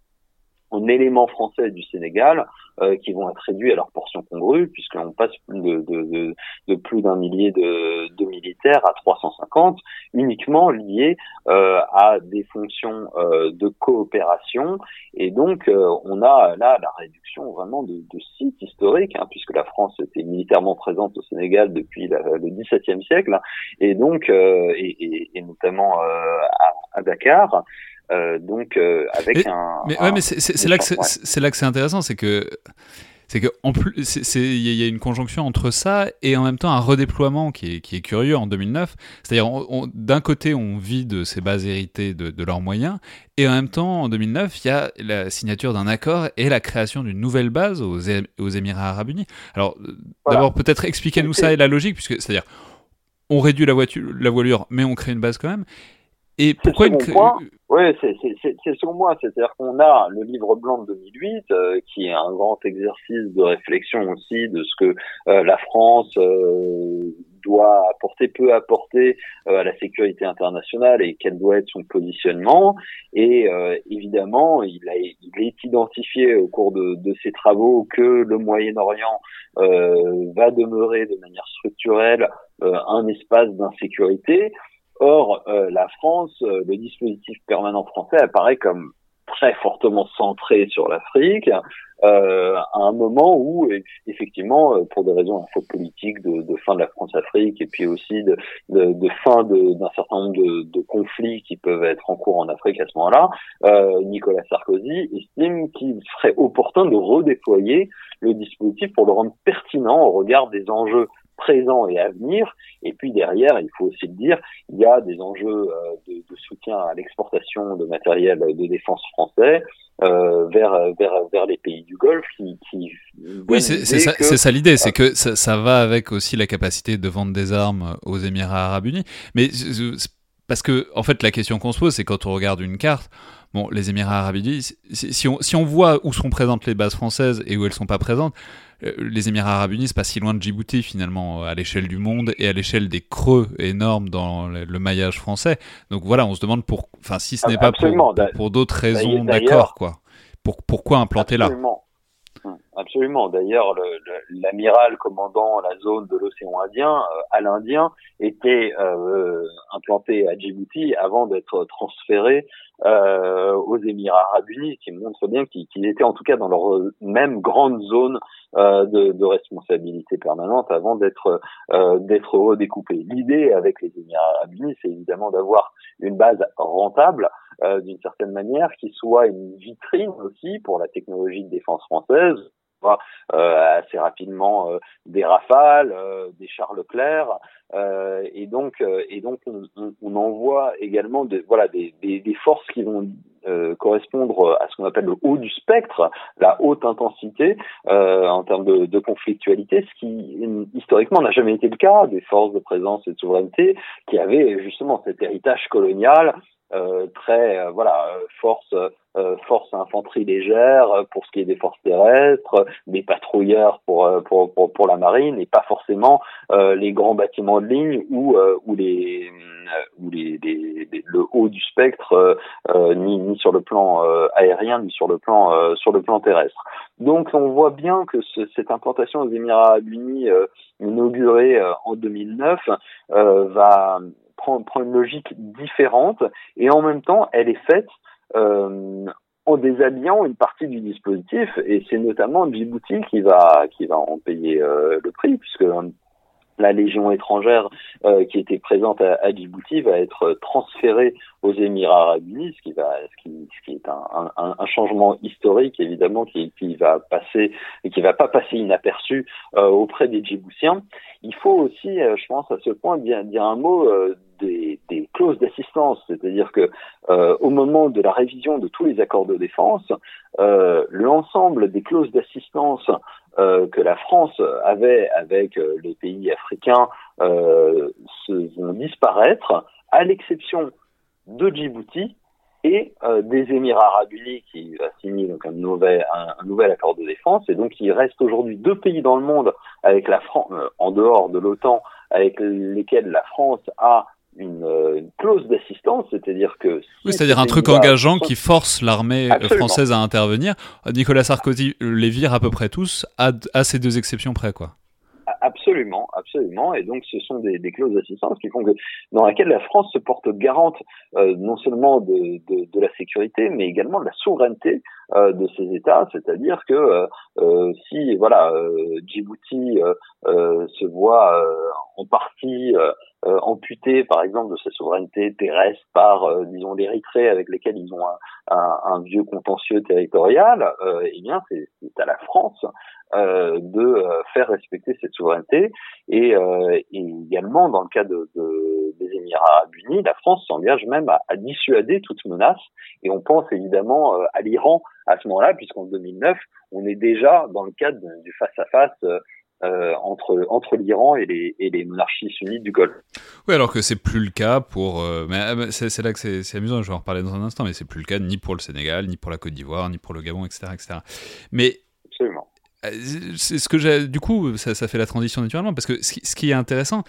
en éléments français du Sénégal euh, qui vont être réduits à leur portion congrue puisqu'on passe de, de, de, de plus d'un millier de, militaires à 350 uniquement liés euh, à des fonctions euh, de coopération. Et donc euh, on a là la réduction vraiment de, sites historiques hein, puisque la France était militairement présente au Sénégal depuis le XVIIe siècle. Et donc euh, et, et, et, notamment euh, à, à Dakar donc euh, avec mais, un. Mais, ouais, mais c'est là, ouais. là que c'est intéressant, c'est que c'est que en plus, il y, a une conjonction entre ça et en même temps un redéploiement qui est, qui est curieux en 2009. C'est-à-dire, d'un côté, on vide ces bases héritées de, de, leurs moyens, et en même temps, en 2009, il y a la signature d'un accord et la création d'une nouvelle base aux, aux, Émirats Arabes Unis. Alors, voilà. d'abord, peut-être expliquez-nous ça et la logique, puisque c'est-à-dire, on réduit la, voiture, la voilure, mais on crée une base quand même. Et pourquoi une... Oui, c'est second point. C'est-à-dire qu'on a le livre blanc de 2008, euh, qui est un grand exercice de réflexion aussi de ce que euh, la France euh, doit apporter, peut apporter à la sécurité internationale et quel doit être son positionnement. Et évidemment, il, a, il est identifié au cours de, de ses travaux que le Moyen-Orient va demeurer de manière structurelle un espace d'insécurité. Or, euh, la France, euh, le dispositif permanent français apparaît comme très fortement centré sur l'Afrique, euh, à un moment où, effectivement, euh, pour des raisons politiques de, de, fin de la France-Afrique et puis aussi de, de, de fin d'un certain nombre de, conflits qui peuvent être en cours en Afrique à ce moment-là, euh, Nicolas Sarkozy estime qu'il serait opportun de redéployer le dispositif pour le rendre pertinent au regard des enjeux présent et à venir. Et puis derrière, il faut aussi le dire, il y a des enjeux euh, de, de, soutien à l'exportation de matériel de défense français euh, vers, vers, vers les pays du Golfe qui... qui oui, c'est ça, ça l'idée, c'est que ça, ça, va avec aussi la capacité de vendre des armes aux Émirats arabes unis. Mais parce que, en fait, la question qu'on se pose, c'est quand on regarde une carte, bon, les Émirats arabes unis, si on, si on voit où sont présentes les bases françaises et où elles sont pas présentes, les Émirats arabes unis, c'est pas si loin de Djibouti finalement, à l'échelle du monde et à l'échelle des creux énormes dans le maillage français. Donc voilà, on se demande pour, enfin si ce n'est pas pour, pour, d'autres raisons, d'accord quoi. Pour, pourquoi implanter là? Absolument. D'ailleurs, l'amiral commandant la zone de l'océan Indien, euh, à l'Indien, était euh, implanté à Djibouti avant d'être transféré euh, aux Émirats arabes unis, qui montre bien qu'ils étaient en tout cas dans leur même grande zone euh, de, de, responsabilité permanente avant d'être euh, d'être redécoupés. L'idée avec les Émirats arabes unis, c'est évidemment d'avoir une base rentable euh, d'une certaine manière, qui soit une vitrine aussi pour la technologie de défense française, euh, assez rapidement euh, des Rafales, euh, des Charles Leclerc, euh, et donc et donc on, on, on envoie également de, voilà des, des, des, forces qui vont correspondre à ce qu'on appelle le haut du spectre, la haute intensité en termes de, de, conflictualité, ce qui historiquement n'a jamais été le cas. Des forces de présence et de souveraineté qui avaient justement cet héritage colonial euh, très euh, voilà euh, force force infanterie légère pour ce qui est des forces terrestres, des patrouilleurs pour pour pour, pour la marine et pas forcément les grands bâtiments de ligne ou ou les ou les, les, le haut du spectre ni ni sur le plan aérien ni sur le plan sur le plan terrestre. Donc on voit bien que ce, cette implantation aux Émirats Unis inaugurée en 2009 va prend, une logique différente et en même temps, elle est faite euh, en déshabillant une partie du dispositif et c'est notamment Djibouti qui va qui va en payer euh, le prix puisque la légion étrangère euh, qui était présente à, à, Djibouti va être transférée aux Émirats arabes unis, ce qui va, ce qui, ce qui est un, un, un, changement historique évidemment qui, qui va passer et qui va pas passer inaperçu euh, auprès des Djiboutiens. Il faut aussi, euh, je pense, à ce point dire, dire un mot euh, des, des, clauses d'assistance, c'est-à-dire que euh, au moment de la révision de tous les accords de défense, l'ensemble des clauses d'assistance que la France avait avec les pays africains se vont disparaître, à l'exception de Djibouti et euh, des Émirats arabes unis qui va signer donc un nouvel, un, nouvel accord de défense. Et donc il reste aujourd'hui deux pays dans le monde avec la France, euh, en dehors de l'OTAN, avec lesquels la France a une, euh, une clause d'assistance, c'est-à-dire que... oui, c'est-à-dire un truc engageant qui force l'armée française à intervenir. Nicolas Sarkozy les vire à peu près tous, à, à ces deux exceptions près, quoi. Absolument, absolument. Et donc, ce sont des, clauses d'assistance qui font que dans laquelle la France se porte garante euh, non seulement de, la sécurité, mais également de la souveraineté euh, de ces États. C'est-à-dire que euh, euh si voilà euh, Djibouti euh, se voit en partie amputé, par exemple, de sa souveraineté terrestre par, disons, l'Érythrée avec lesquels ils ont un, vieux contentieux territorial, eh bien, c'est à la France euh, de euh, faire respecter cette souveraineté et, euh, et, également dans le cas de, de, des Émirats arabes unis, la France s'engage même à, à, dissuader toute menace et on pense évidemment euh, à l'Iran à ce moment-là puisqu'en 2009 on est déjà dans le cadre du face à face euh, entre entre l'Iran et les, et les monarchies sunnites du Golfe. Oui, alors que c'est plus le cas pour. Euh, mais euh, c'est là que c'est amusant. Je vais en reparler dans un instant, mais c'est plus le cas ni pour le Sénégal, ni pour la Côte d'Ivoire, ni pour le Gabon, etc., etc. Mais absolument. C'est ce que j'ai. Du coup, ça, fait la transition naturellement parce que ce qui est intéressant,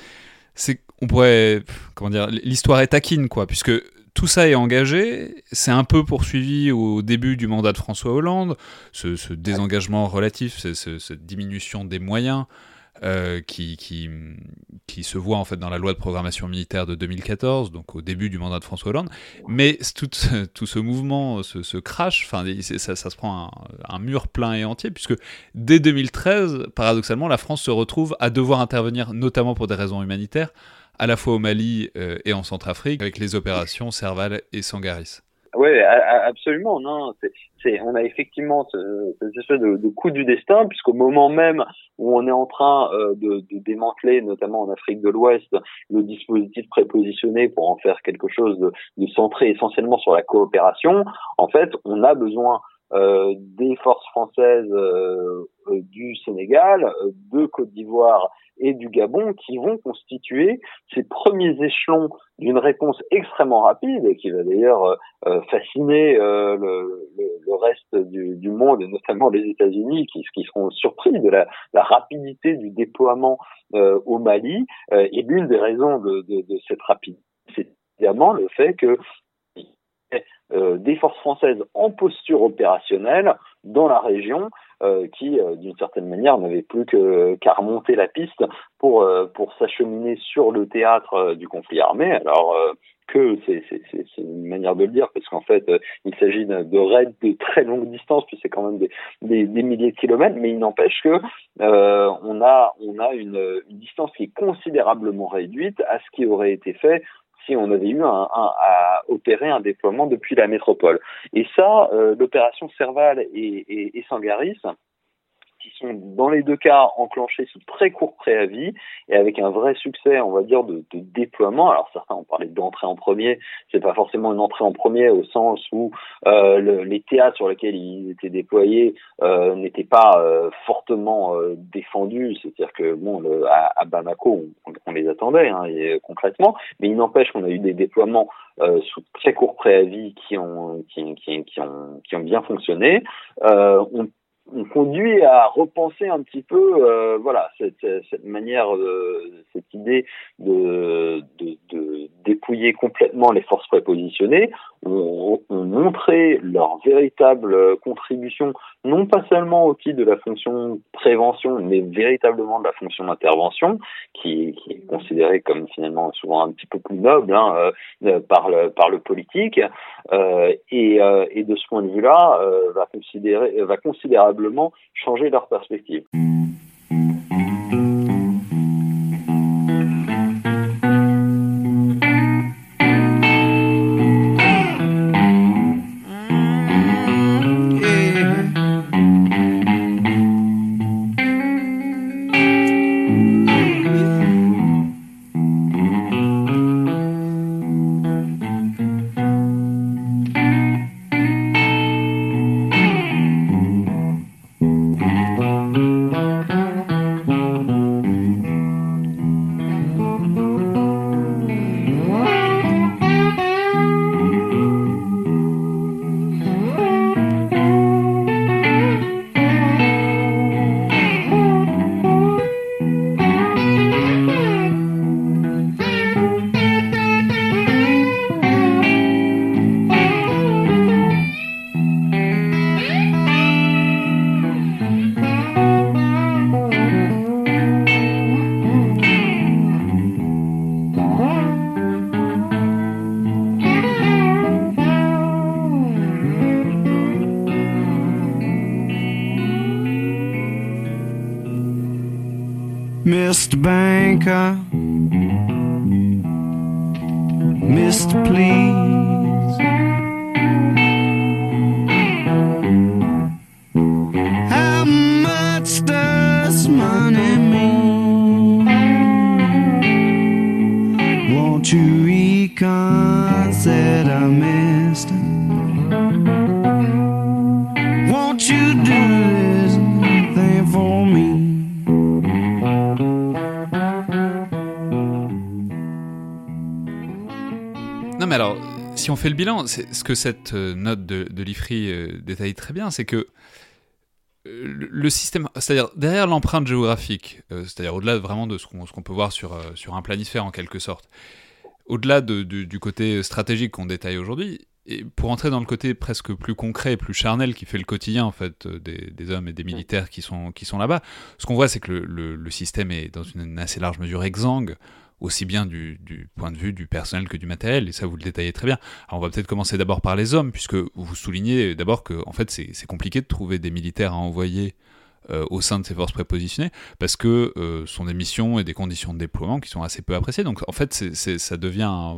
c'est qu'on pourrait. Comment dire L'histoire est taquine, quoi, puisque tout ça est engagé, c'est un peu poursuivi au début du mandat de François Hollande, ce, désengagement relatif, cette diminution des moyens euh, qui, qui, qui, se voit en fait dans la loi de programmation militaire de 2014, donc au début du mandat de François Hollande. Mais tout, tout ce mouvement, ce, crash, enfin, ça, ça, se prend un, un, mur plein et entier, puisque dès 2013, paradoxalement, la France se retrouve à devoir intervenir, notamment pour des raisons humanitaires, à la fois au Mali euh, et en Centrafrique, avec les opérations Serval et Sangaris. Oui, absolument. Non, on a effectivement ce, cette de, coup du destin, puisqu'au moment même où on est en train euh, de, démanteler, notamment en Afrique de l'Ouest, le dispositif prépositionné pour en faire quelque chose de centré essentiellement sur la coopération, en fait, on a besoin euh, des forces françaises euh, du Sénégal, de Côte d'Ivoire et du Gabon qui vont constituer ces premiers échelons d'une réponse extrêmement rapide et qui va d'ailleurs euh, euh, fasciner euh, le, le, reste du, du, monde et notamment les États-Unis qui, qui seront surpris de la, la rapidité du déploiement au Mali et l'une des raisons de, de, de cette rapidité c'est évidemment le fait que des forces françaises en posture opérationnelle dans la région euh, qui, euh, d'une certaine manière, n'avait plus qu'à remonter la piste pour euh, pour s'acheminer sur le théâtre du conflit armé. Alors que c'est une manière de le dire parce qu'en fait il s'agit de raids de très longue distance puis c'est quand même des, milliers de kilomètres mais il n'empêche que euh, on a on a une, distance qui est considérablement réduite à ce qui aurait été fait si on avait eu un, un, à opérer un déploiement depuis la métropole. Et ça, euh, l'opération Serval et, et, et Sangaris, qui sont dans les deux cas enclenchés sous très court préavis et avec un vrai succès, on va dire, de, de déploiement. Alors certains ont parlé d'entrée en premier, c'est pas forcément une entrée en premier au sens où euh, le, les théâtres sur lesquels ils étaient déployés euh, n'étaient pas euh, fortement euh, défendus, c'est-à-dire que bon, à, à, Bamako, on, on les attendait hein, et, concrètement, mais il n'empêche qu'on a eu des déploiements euh, sous très court préavis qui ont qui, qui, qui, ont qui ont bien fonctionné. Euh, on on conduit à repenser un petit peu, euh, voilà, cette, cette manière, de, cette idée de, de, de, dépouiller complètement les forces prépositionnées. On, on montrait leur véritable contribution, non pas seulement au titre de la fonction prévention, mais véritablement de la fonction d'intervention, qui, qui, est considérée comme finalement souvent un petit peu plus noble hein, euh, par, le, par le politique, euh, et, euh, et de ce point de vue-là, euh, va considérer, va considérablement changer leur perspective. Mr. Banker, Mr. Please. Fait le bilan, c'est ce que cette euh, note de, de l'IFRI euh, détaille très bien, c'est que euh, le système, c'est-à-dire derrière l'empreinte géographique, c'est-à-dire au-delà vraiment de ce qu'on peut voir sur, sur un planisphère en quelque sorte, au-delà de- du- du côté stratégique qu'on détaille aujourd'hui, et pour entrer dans le côté presque plus concret, plus charnel qui fait le quotidien en fait des, des hommes et des militaires qui sont, qui sont là-bas, ce qu'on voit c'est que le, le- le système est dans une, assez large mesure exsangue, aussi bien du, point de vue du personnel que du matériel, et ça vous le détaillez très bien. Alors on va peut-être commencer d'abord par les hommes, puisque vous soulignez d'abord que en fait c'est compliqué de trouver des militaires à envoyer euh, au sein de ces forces prépositionnées, parce que euh, sont des missions et des conditions de déploiement qui sont assez peu appréciées. Donc en fait, ça devient,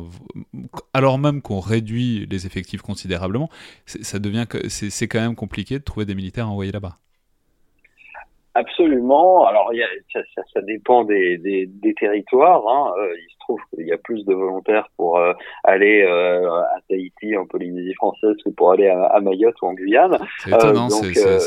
alors même qu'on réduit les effectifs considérablement, ça devient, c'est quand même compliqué de trouver des militaires à envoyer là-bas. Absolument. Alors, il y a, ça, ça, ça dépend des, des, des territoires. Hein. Euh, il se trouve qu'il y a plus de volontaires pour euh, aller euh, à Tahiti, en Polynésie française, que pour aller à, à Mayotte ou en Guyane. C'est étonnant, c'est- c'est- euh,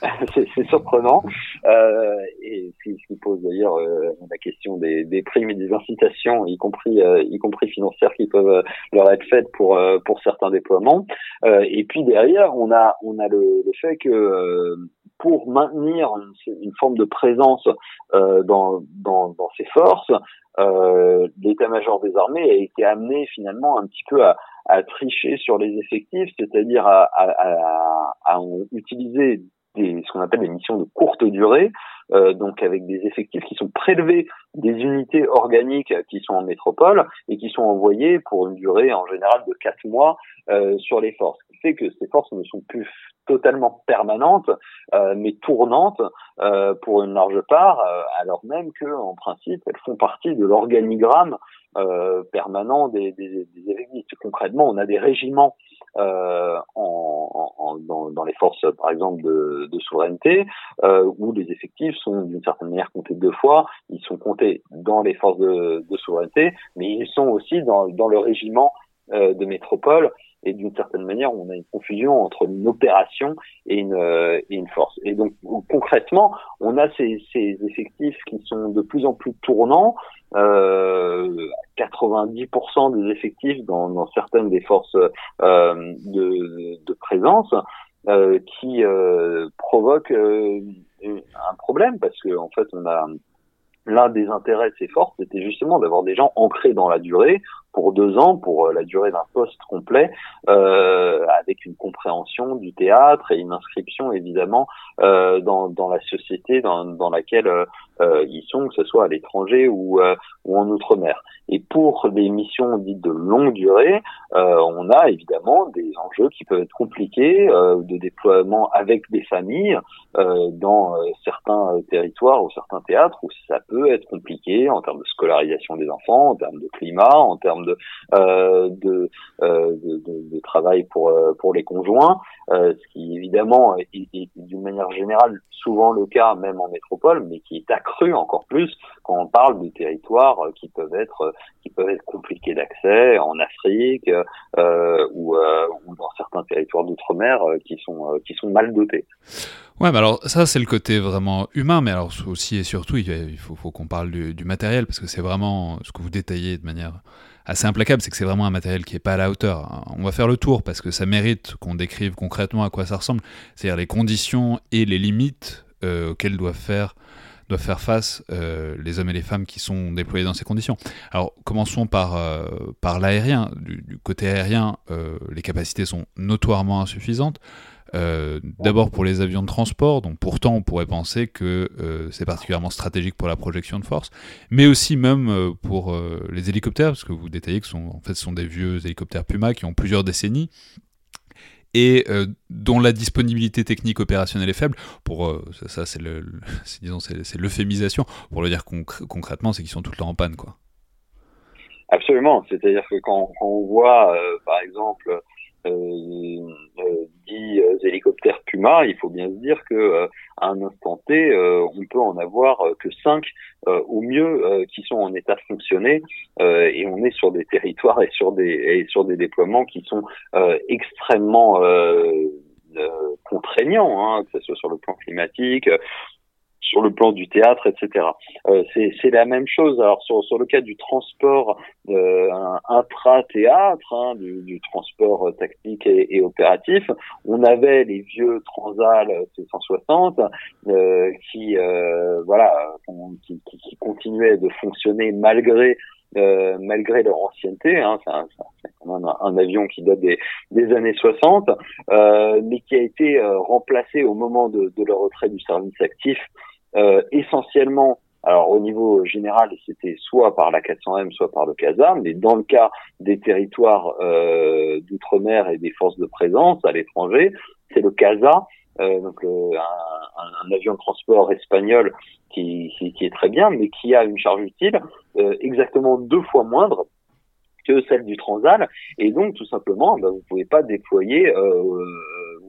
c'est- surprenant. Euh, et ce qui, ce qui pose d'ailleurs euh, la question des, des primes et des incitations, y compris, euh, y compris financières, qui peuvent euh, leur être faites pour, euh, pour certains déploiements. Euh, et puis derrière, on a, on a le, le fait que euh, pour maintenir une, forme de présence euh, dans, dans, dans ces forces, euh, l'état-major des armées a été amené finalement un petit peu à, à tricher sur les effectifs, c'est-à-dire à, à, à, à utiliser des, ce qu'on appelle des missions de courte durée, euh, donc avec des effectifs qui sont prélevés des unités organiques qui sont en métropole et qui sont envoyées pour une durée en général de quatre mois euh, sur les forces. Ce qui fait que ces forces ne sont plus totalement permanentes, euh, mais tournantes euh, pour une large part, euh, alors même que en principe elles font partie de l'organigramme euh, permanent des, des, des. Concrètement, on a des régiments euh, en, en, dans, dans, les forces, par exemple, de, de souveraineté, euh, où les effectifs sont d'une certaine manière comptés deux fois. Ils sont comptés dans les forces de, de souveraineté, mais ils sont aussi dans, dans le régiment de métropole. Et d'une certaine manière, on a une confusion entre une opération et une, euh, force. Et donc, concrètement, on a ces, effectifs qui sont de plus en plus tournants. Euh, 90% des effectifs dans, certaines des forces euh, de, présence euh, qui euh, provoquent un problème parce que en fait, on a l'un des intérêts de ces forces, c'était justement d'avoir des gens ancrés dans la durée pour deux ans, pour la durée d'un poste complet, euh, avec une compréhension du théâtre et une inscription évidemment euh, dans, dans la société dans, dans laquelle euh, ils sont, que ce soit à l'étranger ou, ou en outre-mer. Et pour des missions dites de longue durée, on a évidemment des enjeux qui peuvent être compliqués de déploiement avec des familles dans certains territoires ou certains théâtres où ça peut être compliqué en termes de scolarisation des enfants, en termes de climat, en termes de, euh, euh, de, de, travail pour, euh, pour les conjoints, ce qui évidemment est, d'une manière générale souvent le cas même en métropole, mais qui est accru encore plus quand on parle de territoires qui peuvent être qui peuvent être compliqués d'accès en Afrique ou, dans certains territoires d'outre-mer qui sont qui sont mal dotés. Ouais, mais alors ça c'est le côté vraiment humain, mais alors aussi et surtout il faut, qu'on parle du, matériel parce que c'est vraiment ce que vous détaillez de manière assez implacable, c'est que c'est vraiment un matériel qui est pas à la hauteur. On va faire le tour parce que ça mérite qu'on décrive concrètement à quoi ça ressemble, c'est-à-dire les conditions et les limites euh, auxquelles doivent faire face euh, les hommes et les femmes qui sont déployés dans ces conditions. Alors commençons par, euh, l'aérien. Du, côté aérien, les capacités sont notoirement insuffisantes. Euh, D'abord pour les avions de transport, donc pourtant on pourrait penser que euh, c'est particulièrement stratégique pour la projection de force, mais aussi même euh, pour les hélicoptères, parce que vous détaillez que sont, en fait, ce sont des vieux hélicoptères Puma qui ont plusieurs décennies et dont la disponibilité technique opérationnelle est faible. Pour ça, c'est l'euphémisation. Pour le dire concr concrètement, c'est qu'ils sont tout le temps en panne, quoi. Absolument. C'est-à-dire que quand, on voit, par exemple, euh, 10 hélicoptères Puma, il faut bien se dire que à un instant T, on peut en avoir que 5 au mieux qui sont en état de fonctionner, et on est sur des territoires et sur des et sur des déploiements qui sont extrêmement contraignants, hein, que ce soit sur le plan climatique sur le plan du théâtre, etc. Euh, c'est la même chose. Alors sur, sur le cas du transport euh, intra-théâtre, hein, du, du, transport tactique et, et, opératif, on avait les vieux Transal C160 euh, qui, euh, voilà, qui, qui, qui continuaient de fonctionner malgré euh, malgré leur ancienneté. Hein, c'est quand même un, avion qui date des, des années 60, euh, mais qui a été euh, remplacé au moment de, de, leur retrait du service actif euh, essentiellement. Alors au niveau général, c'était soit par la 400M, soit par le CASA, mais dans le cas des territoires euh, d'outre-mer et des forces de présence à l'étranger, c'est le CASA, donc un, un, avion de transport espagnol qui, qui, est très bien, mais qui a une charge utile euh, exactement deux fois moindre que celle du Transal, et donc tout simplement, bah, vous pouvez pas déployer euh,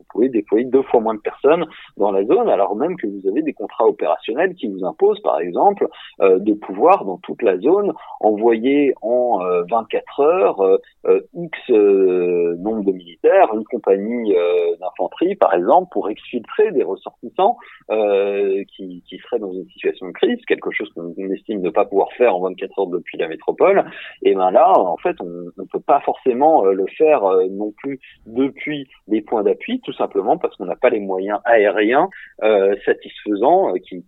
pouvez déployer deux fois moins de personnes dans la zone, alors même que vous avez des contrats opérationnels qui vous imposent, par exemple, euh, de pouvoir dans toute la zone envoyer en 24 euh, heures euh, X nombre de militaires, une compagnie d'infanterie, par exemple, pour exfiltrer des ressortissants qui, qui seraient dans une situation de crise, quelque chose qu'on estime ne pas pouvoir faire en 24 heures depuis la métropole. Et ben là, en fait, on ne peut pas forcément le faire non plus depuis les points d'appui, simplement parce qu'on n'a pas les moyens aériens euh, satisfaisants euh, qui,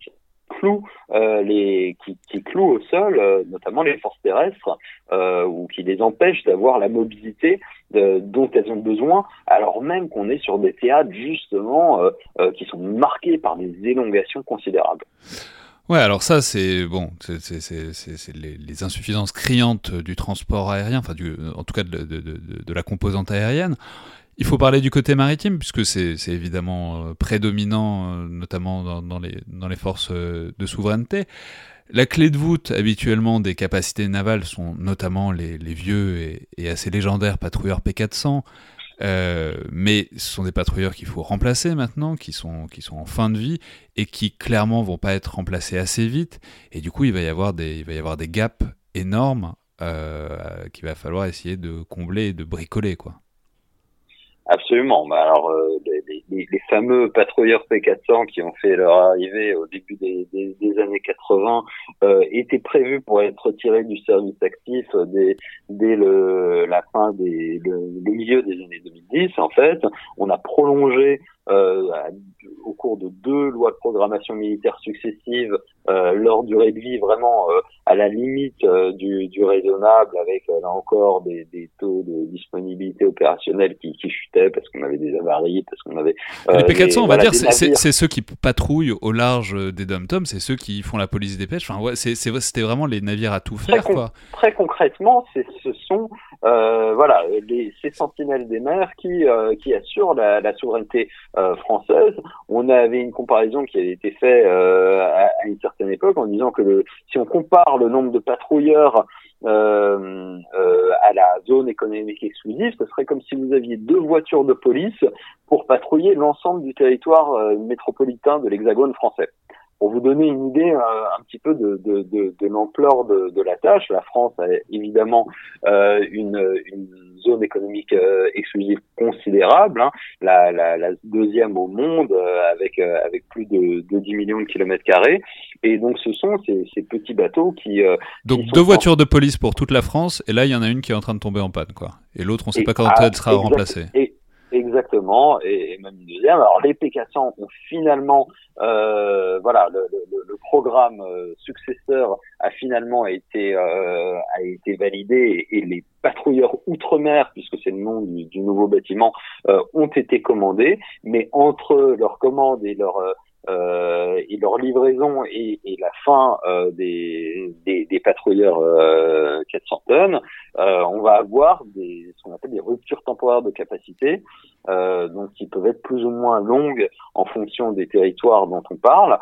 clouent euh, les qui, qui, au sol, notamment les forces terrestres, ou qui les empêchent d'avoir la mobilité dont elles ont besoin, alors même qu'on est sur des théâtres justement qui sont marqués par des élongations considérables. Ouais, alors ça, c'est bon, c'est les, les, insuffisances criantes du transport aérien, enfin, en tout cas de, de la composante aérienne. Il faut parler du côté maritime, puisque c'est évidemment euh, prédominant, euh, notamment dans, les, forces euh, de souveraineté. La clé de voûte habituellement des capacités navales sont notamment les, vieux et, assez légendaires patrouilleurs P400, mais ce sont des patrouilleurs qu'il faut remplacer maintenant, qui sont, en fin de vie et qui clairement vont pas être remplacés assez vite. Et du coup, il va y avoir des, il va y avoir des gaps énormes qu'il va falloir essayer de combler et de bricoler, quoi. Absolument. Bah, alors, euh, les, les, les, fameux patrouilleurs P400 qui ont fait leur arrivée au début des, des, des années 80 euh, étaient prévus pour être retirés du service actif dès, dès le, la fin des le, le milieu des années 2010. En fait, on a prolongé euh, au cours de deux lois de programmation militaire successives euh, leur durée de vie vraiment euh, à la limite euh, du, du, raisonnable avec là encore des, des, taux de disponibilité opérationnelle qui, qui chutaient parce qu'on avait des avaries, parce qu'on avait... les P400, on va dire, c'est ceux qui patrouillent au large des dom-toms, c'est ceux qui font la police des pêches. Enfin, ouais, c'était vraiment les navires à tout faire. Très, quoi. très concrètement, ce sont euh, voilà, les, ces sentinelles des mers qui, euh, qui assurent la, la souveraineté euh, française. On avait une comparaison qui avait été faite à, à, une certaine époque en disant que le, si on compare le nombre de patrouilleurs à la zone économique exclusive, ce serait comme si vous aviez deux voitures de police pour patrouiller l'ensemble du territoire métropolitain de l'Hexagone français. Pour vous donner une idée euh, un petit peu de, de, de, de l'ampleur de, de, la tâche, la France a évidemment euh, une, une, zone économique euh, exclusive considérable, hein, la, la, la, deuxième au monde euh, avec, euh, avec plus de, de 10 millions de kilomètres carrés. Et donc ce sont ces, ces petits bateaux qui... donc deux voitures de police pour toute la France, et là il y en a une qui est en train de tomber en panne, quoi. Et l'autre, on ne sait pas quand ah, elle sera remplacée. Exactement, et, même une deuxième. Alors les P400 ont finalement, euh, voilà, le, le, le programme euh, successeur a finalement été euh, a été validé et, les patrouilleurs outre-mer, puisque c'est le nom du, du nouveau bâtiment, euh, ont été commandés. Mais entre leur commande et leur euh, et leur livraison et, la fin euh, des, des, des, patrouilleurs euh, 400 tonnes, euh, on va avoir des, ce qu'on appelle des ruptures temporaires de capacité, euh, donc qui peuvent être plus ou moins longues en fonction des territoires dont on parle,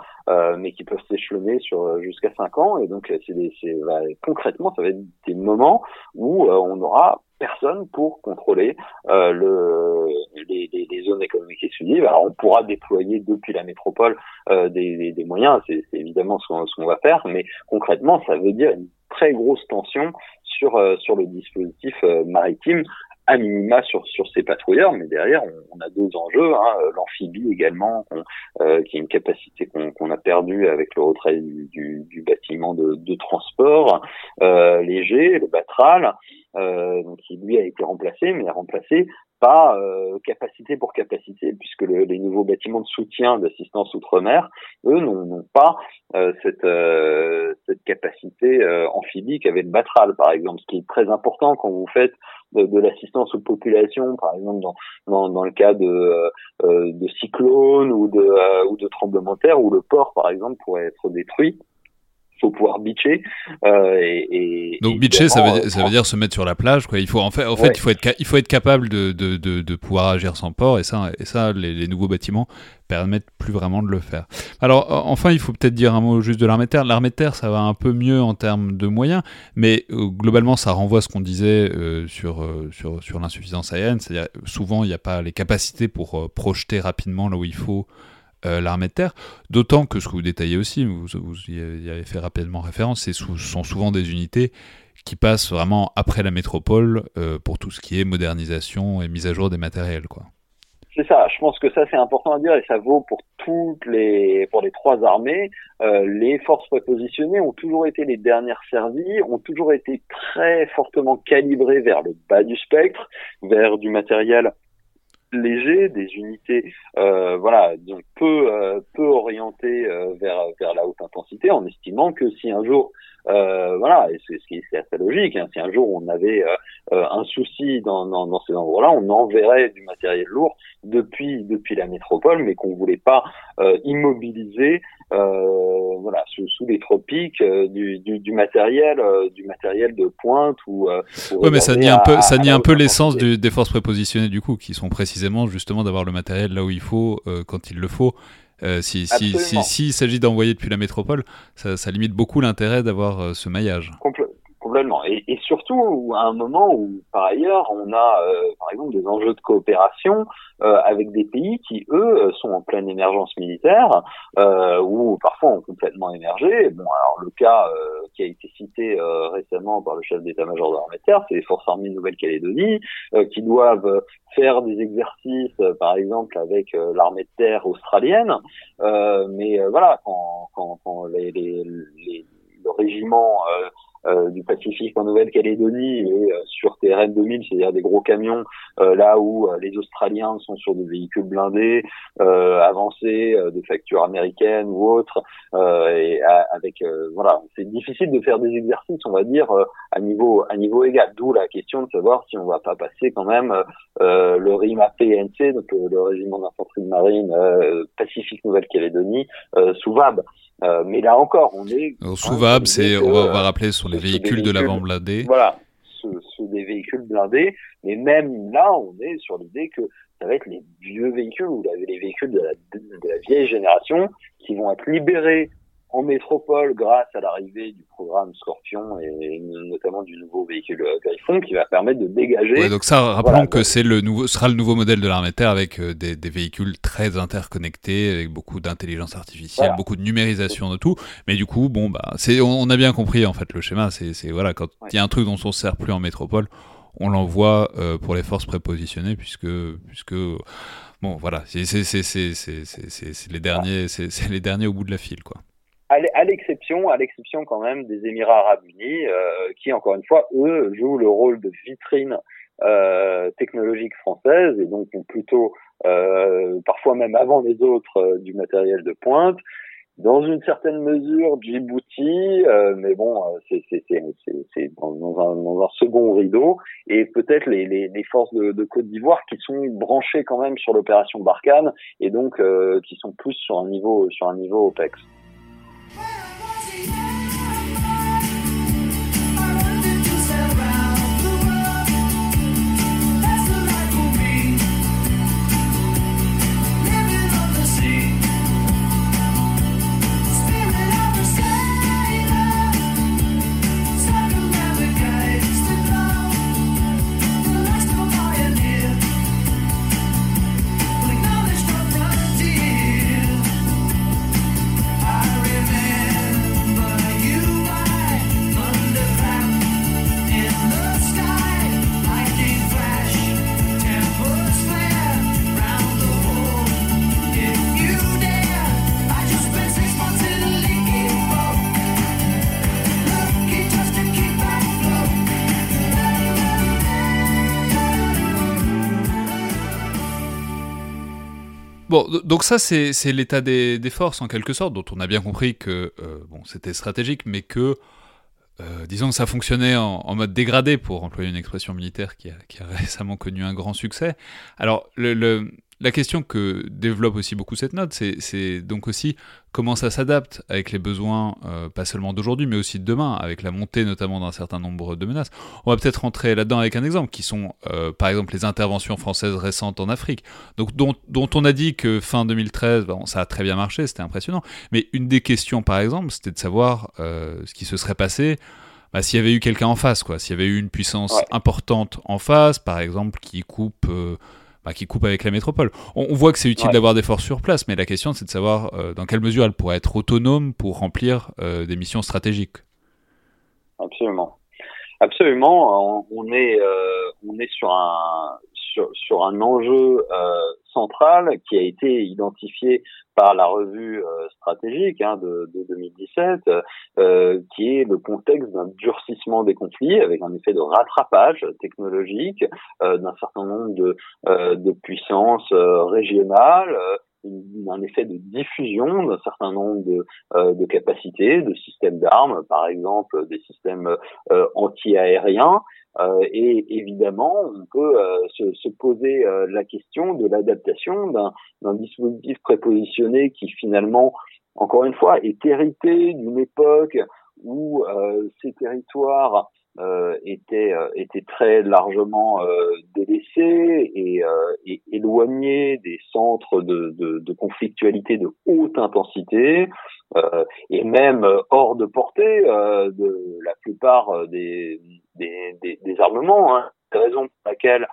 mais qui peuvent s'échelonner sur jusqu'à 5 ans. Et donc, c'est des, bah, concrètement, ça va être des moments où on aura personne pour contrôler euh, le, les, les, zones économiques exclusives. Alors on pourra déployer depuis la métropole euh, des, des, moyens, c'est évidemment ce qu'on va faire, mais concrètement ça veut dire une très grosse tension sur, euh, sur le dispositif euh, maritime à minima sur sur ces patrouilleurs, mais derrière on, a deux enjeux, hein, l'amphibie également, qui est une capacité qu'on a perdue avec le retrait du, du, du bâtiment de, de transport. Léger, le Batral, donc qui lui a été remplacé, mais remplacé pas euh, capacité pour capacité, puisque les nouveaux bâtiments de soutien d'assistance outre-mer, eux, n'ont pas euh, cette, euh, cette capacité amphibie qu'avait le Batral, par exemple, ce qui est très important quand vous faites de, l'assistance aux populations, par exemple dans, dans, dans le cas de, de cyclones ou de, ou de tremblements de terre, où le port, par exemple, pourrait être détruit faut pouvoir bitcher euh, et, et, donc bitcher ça veut ça veut dire se mettre sur la plage quoi. Il faut en fait en fait il faut être il faut être capable de, de, de, de, pouvoir agir sans port et ça et ça les, les, nouveaux bâtiments permettent plus vraiment de le faire. Alors enfin il faut peut-être dire un mot juste de l'armée de terre. L'armée de terre ça va un peu mieux en termes de moyens mais euh, globalement ça renvoie à ce qu'on disait euh, sur, euh, sur sur l'insuffisance aérienne. C'est-à-dire souvent il n'y a pas les capacités pour projeter rapidement là où il faut euh, l'armée de terre. D'autant que ce que vous détaillez aussi, vous, y avez fait rapidement référence, ce sont souvent des unités qui passent vraiment après la métropole euh, pour tout ce qui est modernisation et mise à jour des matériels. C'est ça. Je pense que ça c'est important à dire et ça vaut pour toutes les pour les trois armées. Euh, les forces prépositionnées ont toujours été les dernières servies, ont toujours été très fortement calibrées vers le bas du spectre, vers du matériel léger, des unités euh, voilà donc peu euh, peu orientées euh, vers vers la haute intensité, en estimant que si un jour voilà, et c'est c'est assez logique. Hein, si un jour on avait un souci dans, dans, dans ces endroits-là, on enverrait du matériel lourd depuis depuis la métropole, mais qu'on voulait pas immobiliser voilà, sous, sous, les tropiques, euh, du, du, du, matériel, euh, du matériel de pointe ou. ouais, mais ça nie un peu, ça nie un peu l'essence des forces prépositionnées du coup, qui sont précisément justement d'avoir le matériel là où il faut, quand il le faut. si s'il si, si, s'agit d'envoyer depuis la métropole, ça, ça limite beaucoup l'intérêt d'avoir ce maillage. Et, et, surtout à un moment où, par ailleurs, on a, euh, par exemple, des enjeux de coopération euh, avec des pays qui, eux, sont en pleine émergence militaire euh, ou parfois ont complètement émergé. Bon, alors le cas euh, qui a été cité euh, récemment par le chef d'état-major de l'armée de terre, c'est les forces armées Nouvelle-Calédonie qui doivent faire des exercices, par exemple, avec l'armée de terre australienne. mais voilà, quand, quand, quand les, les, les, le régiment euh, du Pacifique en Nouvelle-Calédonie et euh, sur TRN 2000, c'est-à-dire des gros camions, euh, là où les Australiens sont sur des véhicules blindés avancés, de factures américaines ou autres, et avec voilà, c'est difficile de faire des exercices, on va dire, à niveau à niveau égal. D'où la question de savoir si on va pas passer quand même le RIMA PNC, donc le régiment d'infanterie de marine Pacifique Nouvelle-Calédonie, sous VAB. Euh, mais là encore, on est. Sous-VAB, c'est, on, va, rappeler, sur les véhicules, de l'avant blindé. Voilà, sous des véhicules blindés. Mais même là, on est sur l'idée que ça va être les vieux véhicules ou les véhicules de la, de la vieille génération qui vont être libérés en métropole grâce à l'arrivée du programme Scorpion et notamment du nouveau véhicule Griffon qui va permettre de dégager. donc ça, rappelons que c'est le nouveau, sera le nouveau modèle de l'armée de terre avec euh, des, des, véhicules très interconnectés, avec beaucoup d'intelligence artificielle, beaucoup de numérisation de tout. Mais du coup, bon, bah, c'est, on, a bien compris en fait le schéma. C'est, c'est voilà, quand il y a un truc dont on se sert plus en métropole, on l'envoie euh, pour les forces prépositionnées puisque, puisque bon, voilà, c'est, c'est, c'est, c'est, c'est les derniers, c'est les derniers au bout de la file, quoi à l'exception, à l'exception quand même des Émirats Arabes Unis, euh, qui encore une fois, eux, jouent le rôle de vitrine euh, technologique française et donc ont plutôt, euh, parfois même avant les autres, euh, du matériel de pointe. Dans une certaine mesure, Djibouti, euh, mais bon, euh, c'est dans, dans, un, dans un second rideau, et peut-être les, les, les, forces de, de Côte d'Ivoire qui sont branchées quand même sur l'opération Barkhane et donc qui sont plus sur un niveau sur un niveau OPEX. Donc ça, c'est l'état des, forces, en quelque sorte, dont on a bien compris que euh, bon, c'était stratégique, mais que, euh, disons que ça fonctionnait en, mode dégradé, pour employer une expression militaire qui a, récemment connu un grand succès. Alors, le, la question que développe aussi beaucoup cette note, c'est donc aussi comment ça s'adapte avec les besoins, euh, pas seulement d'aujourd'hui, mais aussi de demain, avec la montée notamment d'un certain nombre de menaces. On va peut-être rentrer là-dedans avec un exemple, qui sont euh, par exemple les interventions françaises récentes en Afrique, donc, dont, dont on a dit que fin 2013, bon, ça a très bien marché, c'était impressionnant. Mais une des questions, par exemple, c'était de savoir euh, ce qui se serait passé bah, s'il y avait eu quelqu'un en face, quoi. S'il y avait eu une puissance Ouais. importante en face, par exemple, qui coupe, bah, qui coupe avec la métropole. On, on voit que c'est utile Ouais. d'avoir des forces sur place, mais la question c'est de savoir euh, dans quelle mesure elles pourraient être autonomes pour remplir euh, des missions stratégiques. Absolument. Absolument. On, on est, euh, on est sur un, sur, un enjeu euh, central qui a été identifié par la revue euh, stratégique hein, de, de 2017, euh, qui est le contexte d'un durcissement des conflits avec un effet de rattrapage technologique d'un certain nombre de, de puissances régionales. un effet de diffusion d'un certain nombre de, de capacités, de systèmes d'armes, par exemple des systèmes euh, anti-aériens. Euh, et évidemment, on peut euh, se, se poser euh, la question de l'adaptation d'un dispositif prépositionné qui finalement, encore une fois, est hérité d'une époque où ces territoires euh, étaient, euh, étaient très largement euh, délaissés et, et éloignés des centres de, de, de conflictualité de haute intensité et même hors de portée de la plupart des, des, armements. Hein. La raison pour laquelle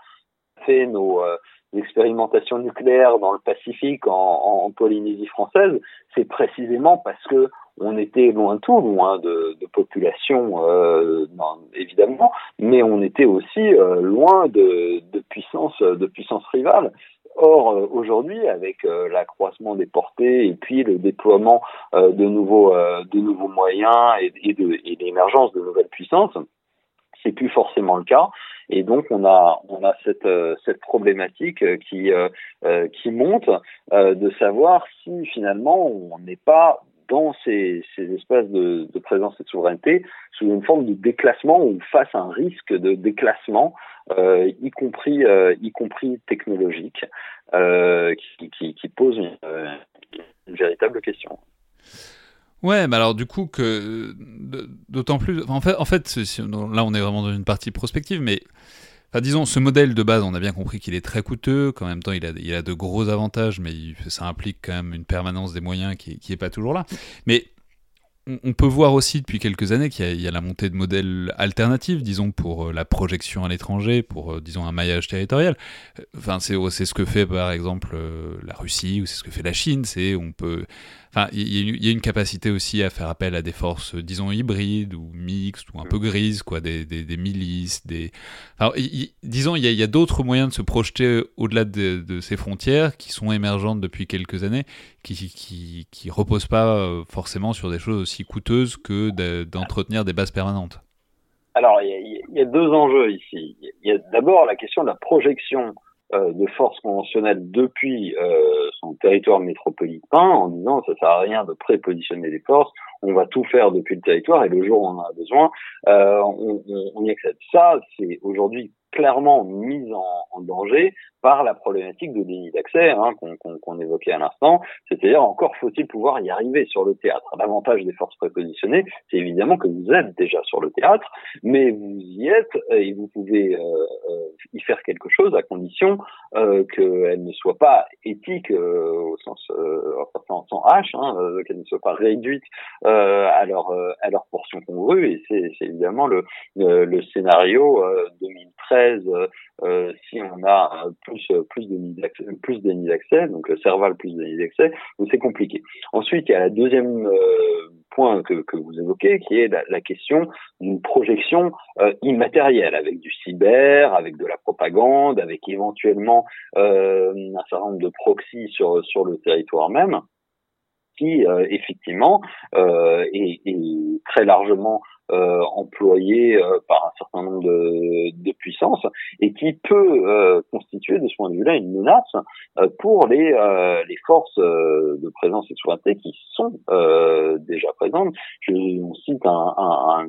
on fait nos euh, expérimentations nucléaires dans le Pacifique, en, Polynésie française, c'est précisément parce que on était loin de tout, loin de, population euh, évidemment, mais on était aussi euh, loin de, puissances de puissances rivales. Or, aujourd'hui, avec l'accroissement des portées et puis le déploiement de nouveaux de nouveaux moyens et, et et l'émergence de nouvelles puissances, c'est plus forcément le cas. Et donc on a on a cette euh, cette problématique euh, qui euh, qui monte de savoir si finalement on n'est pas dans ces, ces espaces de, présence et de souveraineté sous une forme de déclassement ou face à un risque de déclassement, y compris y compris technologique, qui, pose une véritable question. Ouais, mais alors du coup d'autant plus, en fait, là on est vraiment dans une partie prospective, mais disons ce modèle de base, on a bien compris qu'il est très coûteux, qu'en même temps il a, il a de gros avantages, mais ça implique quand même une permanence des moyens qui, qui est pas toujours là. Mais on, peut voir aussi depuis quelques années qu'il y, y a la montée de modèles alternatifs, disons pour euh, la projection à l'étranger, pour euh, disons un maillage territorial. Euh, Enfin, c'est ce que fait par exemple la Russie ou c'est ce que fait la Chine. C'est on peut Enfin, il y, a une- il y a une capacité aussi à faire appel à des forces, euh, disons, hybrides ou mixtes ou un peu grises, quoi, des, des, des milices, des... Alors, disons, il y a, d'autres moyens de se projeter au-delà de, de ces frontières qui sont émergentes depuis quelques années, qui qui, qui reposent pas euh, forcément sur des choses aussi coûteuses que de- d'entretenir des bases permanentes. Alors, il y a, deux enjeux ici. Il y a d'abord la question de la projection euh, de forces conventionnelles depuis euh, son territoire métropolitain, en disant ça sert à rien de prépositionner des forces, on va tout faire depuis le territoire et le jour où on en a besoin, euh, on, on- on y accède. Ça, c'est aujourd'hui clairement mise en, en, danger par la problématique de déni d'accès hein, qu'on qu qu évoquait à l'instant. C'est-à-dire, encore faut-il pouvoir y arriver sur le théâtre. L'avantage des forces prépositionnées, c'est évidemment que vous êtes déjà sur le théâtre, mais vous y êtes et vous pouvez euh, euh y faire quelque chose à condition euh, qu'elle ne soit pas éthique euh, au sens euh, sans, sans H, hein, euh, qu'elle ne soit pas réduite à leur à leur portion congrue. Et c'est évidemment le, le, le scénario 2000 13 euh, euh, si on a euh, plus plus de nids d'accès, plus d'accès, donc le cerval plus de nids d'accès, c'est compliqué. Ensuite, il y a la deuxième point que, vous évoquez, qui est la, question d'une projection immatérielle, avec du cyber, avec de la propagande, avec éventuellement un certain nombre de proxys sur sur le territoire même qui effectivement est, très largement employé euh, par un certain nombre de, de puissances et qui peut euh, constituer de ce point de vue-là une menace euh, pour les, euh, les forces de présence et de souveraineté qui sont déjà présentes. Je, on cite un, un,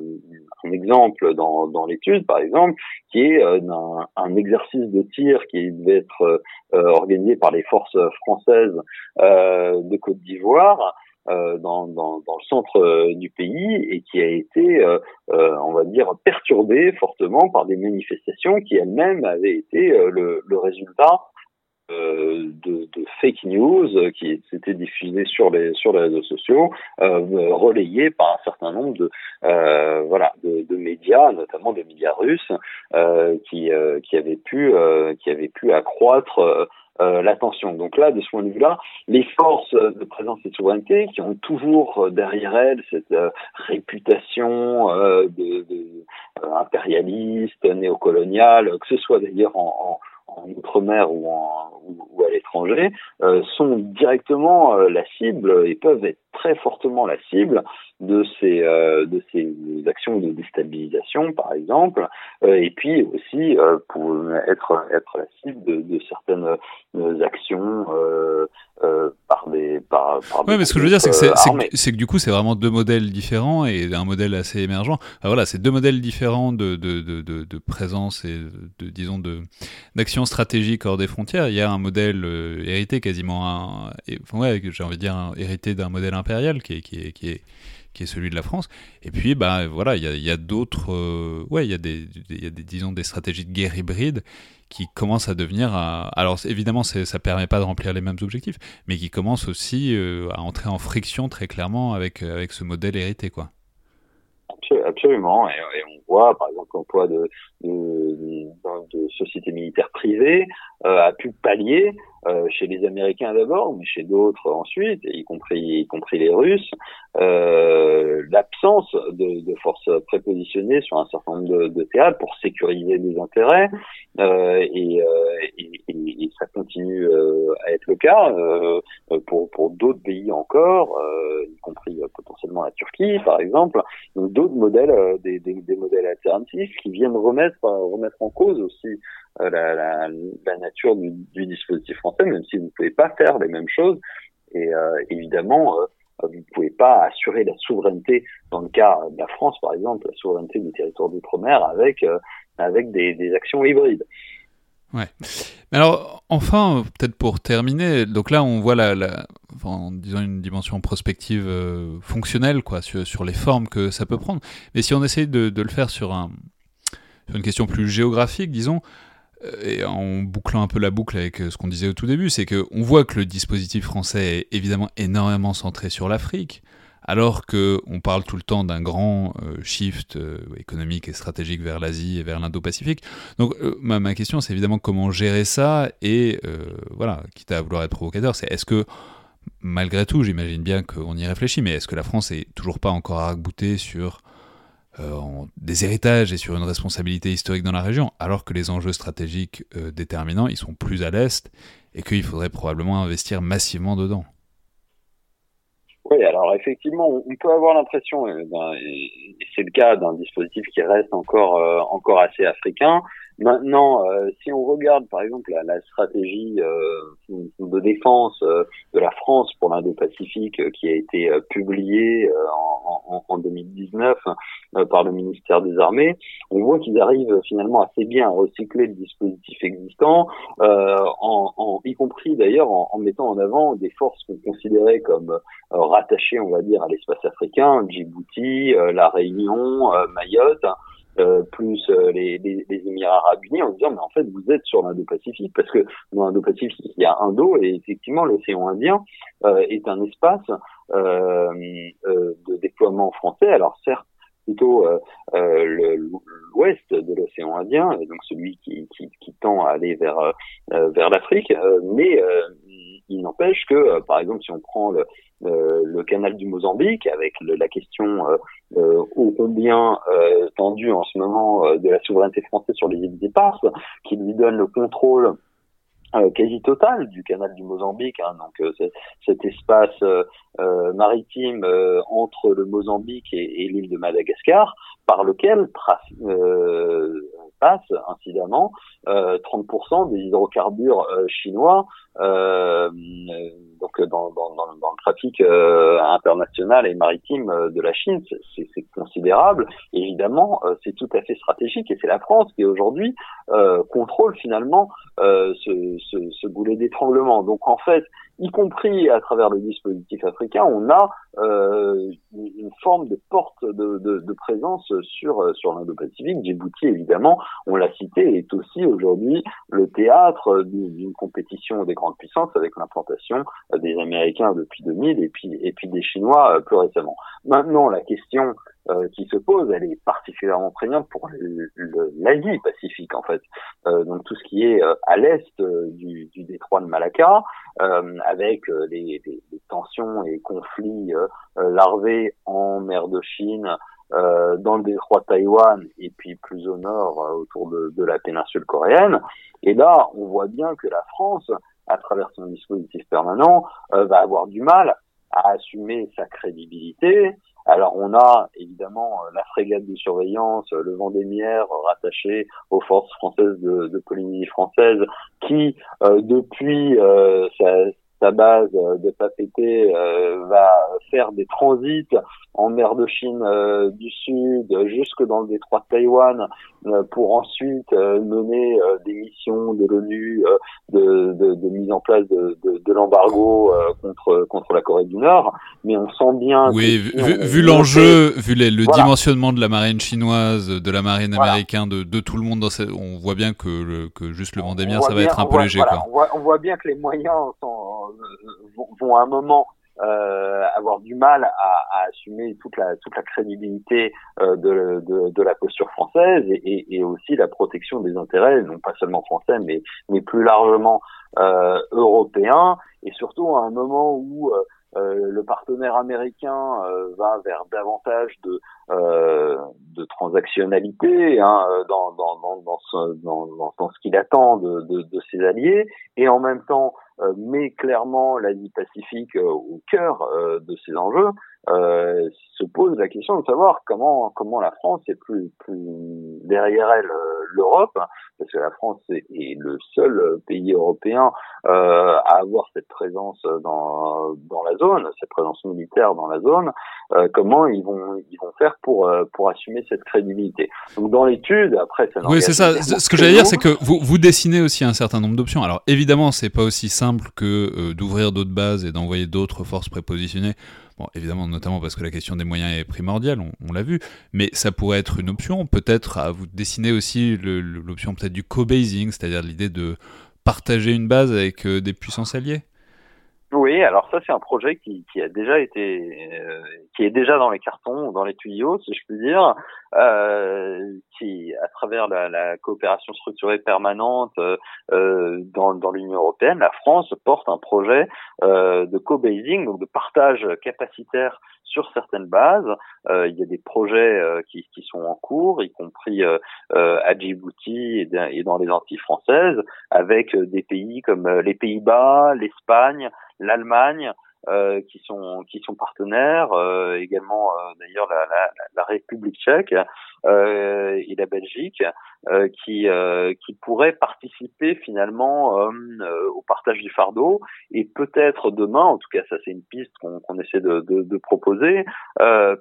un exemple dans, dans l'étude, par exemple, qui est un, un, exercice de tir qui devait être organisé par les forces françaises de Côte d'Ivoire euh, dans, le centre euh, du pays et qui a été, euh, on va dire, perturbé fortement par des manifestations qui elles-mêmes avaient été le, résultat de, fake news qui s'étaient diffusées sur les sur les réseaux sociaux, relayées par un certain nombre de voilà de, médias, notamment des médias russes, qui qui avaient pu qui avaient pu accroître euh, l'attention. Donc là, de ce point de vue-là, les forces de présence et de souveraineté qui ont toujours euh, derrière elles cette euh, réputation de, de impérialiste, néocoloniale, que ce soit d'ailleurs en, en, en outre-mer ou, ou, à l'étranger, sont directement la cible et peuvent être très fortement la cible de ces euh, de ces actions de déstabilisation par exemple euh, et puis aussi euh, pour être être la cible de, de certaines actions par des par, par ouais mais ce que je veux dire c'est que c'est que, du coup c'est vraiment deux modèles différents et un modèle assez émergent. Voilà c'est deux modèles différents de de, de, de, présence et de disons de d'action stratégique hors des frontières il y a un modèle hérité quasiment ouais j'ai envie de dire hérité d'un modèle impérial qui est qui est, qui est celui de la France. Et puis, bah, voilà, il y a, d'autres, euh, ouais, il y a des, y a des, disons, des stratégies de guerre hybride qui commencent à devenir, alors évidemment, ça permet pas de remplir les mêmes objectifs, mais qui commencent aussi euh, à entrer en friction très clairement avec, avec ce modèle hérité, quoi. Absolument, et, on voit par exemple l'emploi de, de, de, sociétés militaires privées euh, a pu pallier euh, chez les Américains d'abord, mais chez d'autres ensuite, y compris y compris les Russes, euh, l'absence de, de, forces prépositionnées sur un certain nombre de, de théâtres pour sécuriser des intérêts, euh, et, et, et, ça continue à être le cas pour, pour d'autres pays encore, y compris potentiellement la Turquie par exemple, d'autres modèles, des, des, des, modèles alternatifs qui viennent remettre remettre en cause aussi la, la, nature du, dispositif français même si vous ne pouvez pas faire les mêmes choses. Et euh, évidemment, euh, vous ne pouvez pas assurer la souveraineté, dans le cas de la France par exemple, la souveraineté du territoire d'outre-mer avec, euh, avec des, des, actions hybrides. Ouais. Mais alors, enfin, peut-être pour terminer, donc là, on voit la, la en disant une dimension prospective fonctionnelle, quoi, sur, sur, les formes que ça peut prendre. Mais si on essaye de, de le faire sur, un, sur une question plus géographique, disons, euh, et en bouclant un peu la boucle avec euh, ce qu'on disait au tout début, c'est qu'on voit que le dispositif français est évidemment énormément centré sur l'Afrique, alors qu'on parle tout le temps d'un grand euh, shift économique et stratégique vers l'Asie et vers l'Indo-Pacifique. Donc ma, question, c'est évidemment comment gérer ça, et voilà, quitte à vouloir être provocateur, c'est est-ce que, malgré tout, j'imagine bien qu'on y réfléchit, mais est-ce que la France est toujours pas encore arc sur euh, des héritages et sur une responsabilité historique dans la région, alors que les enjeux stratégiques euh, déterminants, ils sont plus à l'est et qu'il faudrait probablement investir massivement dedans. Oui, alors effectivement, on peut avoir l'impression, euh, et c'est le cas d'un dispositif qui reste encore encore assez africain, Maintenant, euh, si on regarde par exemple la, la stratégie euh, de défense euh, de la France pour l'Indo-Pacifique qui a été publiée en, en, en, 2019 par le ministère des Armées, on voit qu'ils arrivent finalement assez bien à recycler le dispositif existant, en, en, y compris d'ailleurs en, mettant en avant des forces qu'on considérait comme rattachées, on va dire, à l'espace africain, Djibouti, La Réunion, Mayotte. Euh, plus euh, les, les, les, Émirats Arabes Unis en disant mais en fait vous êtes sur l'Indo-Pacifique parce que dans l'Indo-Pacifique il y a un dos et effectivement l'océan Indien euh, est un espace euh, de déploiement français. Alors certes plutôt l'ouest de l'océan Indien donc celui qui, qui, qui, tend à aller vers vers l'Afrique mais il n'empêche que par exemple si on prend le, euh, le canal du Mozambique, avec la question euh, euh, combien euh, tendue en ce moment de la souveraineté française sur les îles éparses, qui lui donne le contrôle quasi total du canal du Mozambique, hein, donc cet espace maritime entre le Mozambique et, et l'île de Madagascar, par lequel passe incidemment 30% des hydrocarbures chinois donc dans, dans, dans, dans, le trafic international et maritime de la Chine, c'est considérable. évidemment, c'est tout à fait stratégique et c'est la France qui aujourd'hui contrôle finalement ce, ce, ce boulet d'étranglement. Donc en fait, y compris à travers le dispositif africain, on a euh, une forme de porte de, de, de présence sur sur l'Indo-Pacifique. Djibouti, évidemment, on l'a cité, est aussi aujourd'hui le théâtre d'une compétition des grandes puissances avec l'implantation des Américains depuis 2000 et puis et puis des Chinois euh, plus récemment. Maintenant, la question euh, qui se pose, elle est particulièrement prégnante pour l'Asie Pacifique en fait. Euh, donc tout ce qui est euh, à l'est euh, du, du, détroit de Malacca, avec les, les, tensions et conflits larvés en mer de Chine, dans le détroit de Taïwan et puis plus au nord autour de, de la péninsule coréenne. Et là, on voit bien que la France, à travers son dispositif permanent, va avoir du mal à assumer sa crédibilité, alors on a évidemment euh, la frégate de surveillance, euh, le Vendémiaire rattaché aux forces françaises de, de Polynésie française, qui euh, depuis sa, sa, base de Papété va faire des transits en mer de Chine euh, du Sud jusque dans le détroit de Taïwan euh, pour ensuite euh, mener des missions de l'ONU de, de, de, mise en place de, de l'embargo contre contre la Corée du Nord. Mais on sent bien. Oui, vu, l'enjeu, vu les, le dimensionnement de la marine chinoise, de la marine américaine, de, de tout le monde, dans on voit bien que, le, que juste le Vendémiaire, ça va être un peu léger. quoi. On, voit, on voit bien que les moyens sont, vont, vont à un moment euh, avoir du mal à, à, assumer toute la toute la crédibilité euh, de, de, de, la posture française et, et, et, aussi la protection des intérêts non pas seulement français mais mais plus largement euh, européens. Et surtout à un moment où euh, euh, le partenaire américain euh, va vers davantage de, euh, de transactionnalité hein, dans, dans, dans, dans, ce, dans, dans ce qu'il attend de, de, de, ses alliés, et en même temps met clairement l'Asie-Pacifique au cœur de ses enjeux, euh, se pose la question de savoir comment comment la France est plus plus derrière elle euh, l'Europe parce que la France est, est, le seul pays européen euh, à avoir cette présence dans dans la zone cette présence militaire dans la zone euh, comment ils vont ils vont faire pour euh, pour assumer cette crédibilité. Donc dans l'étude après ça oui c'est ça. ce que j'allais dire c'est que vous vous dessinez aussi un certain nombre d'options. Alors évidemment c'est pas aussi simple que d'ouvrir d'autres bases et d'envoyer d'autres forces prépositionnées Bon, évidemment, notamment parce que la question des moyens est primordiale, on, l'a vu, mais ça pourrait être une option. Peut-être à vous dessiner aussi l'option peut-être du co-basing, c'est-à-dire l'idée de partager une base avec euh, des puissances alliées. Oui, alors ça c'est un projet qui, qui a déjà été, euh, qui est déjà dans les cartons, dans les tuyaux, si je puis dire, euh, qui à travers la, la coopération structurée permanente euh, euh dans, dans l'Union européenne, la France porte un projet euh, de co-basing, donc de partage capacitaire sur certaines bases. Euh, il y a des projets qui, qui sont en cours, y compris à Djibouti et, et dans les Antilles françaises, avec des pays comme les Pays-Bas, l'Espagne l'Allemagne, euh, qui sont qui sont partenaires, euh, également euh, d'ailleurs la, la, la, République tchèque euh, et la Belgique, euh, qui qui pourraient participer finalement au partage du fardeau. Et peut-être demain, en tout cas ça c'est une piste qu'on qu'on essaie de, de, de proposer,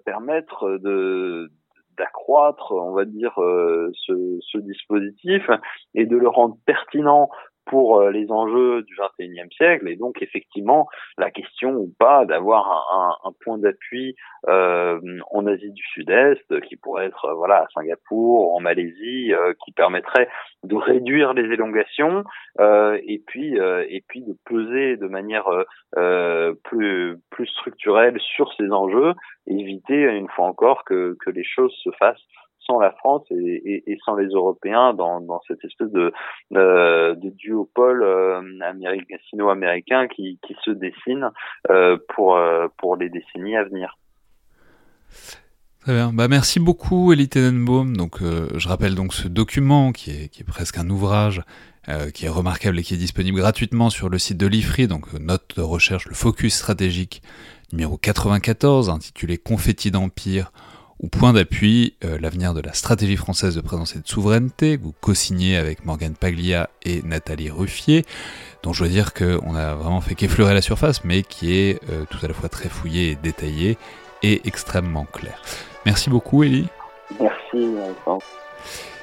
permettre de d'accroître, on va dire, ce, ce, dispositif et de le rendre pertinent pour euh, les enjeux du 21e siècle et donc effectivement la question ou pas d'avoir un, un, point d'appui euh, en Asie du Sud-Est qui pourrait être voilà à Singapour, en Malaisie, euh, qui permettrait de réduire les élongations euh, et puis euh, et puis de peser de manière plus plus structurelle sur ces enjeux et éviter une fois encore que que les choses se fassent sans la France et, sans les Européens dans, cette espèce de, euh, duopole euh, sino-américain qui, se dessine euh, pour, les décennies à venir. Très bien. Bah, merci beaucoup, Elie Tenenbaum. Donc, je rappelle donc ce document qui est, presque un ouvrage qui est remarquable et qui est disponible gratuitement sur le site de l'IFRI, donc note de recherche, le focus stratégique numéro 94, intitulé Confetti d'Empire ou point d'appui, euh, l'avenir de la stratégie française de présence et de souveraineté, que vous co-signez avec Morgane Paglia et Nathalie Ruffier, dont je dois dire qu'on a vraiment fait qu'effleurer la surface, mais qui est euh, tout à la fois très fouillé et détaillé et extrêmement clair. Merci beaucoup, Elie. Merci.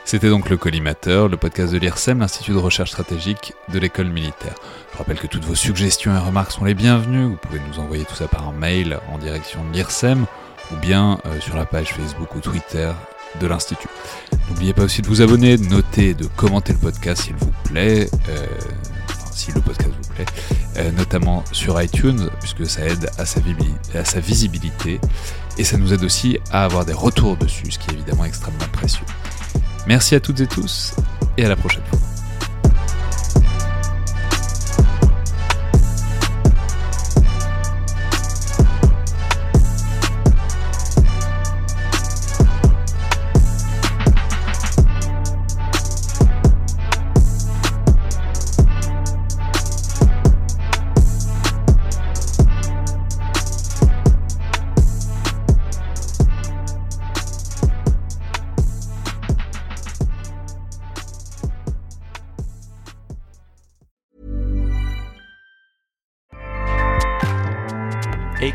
C'était donc le Collimateur, le podcast de l'IRSEM, l'Institut de recherche stratégique de l'école militaire. Je rappelle que toutes vos suggestions et remarques sont les bienvenues. Vous pouvez nous envoyer tout ça par un mail en direction de l'IRSEM ou bien euh, sur la page Facebook ou Twitter de l'Institut. N'oubliez pas aussi de vous abonner, de noter et de commenter le podcast s'il vous plaît. euh, si le podcast vous plaît, euh, notamment sur iTunes, puisque ça aide à sa visibilité, et ça nous aide aussi à avoir des retours dessus, ce qui est évidemment extrêmement précieux. Merci à toutes et tous, et à la prochaine fois.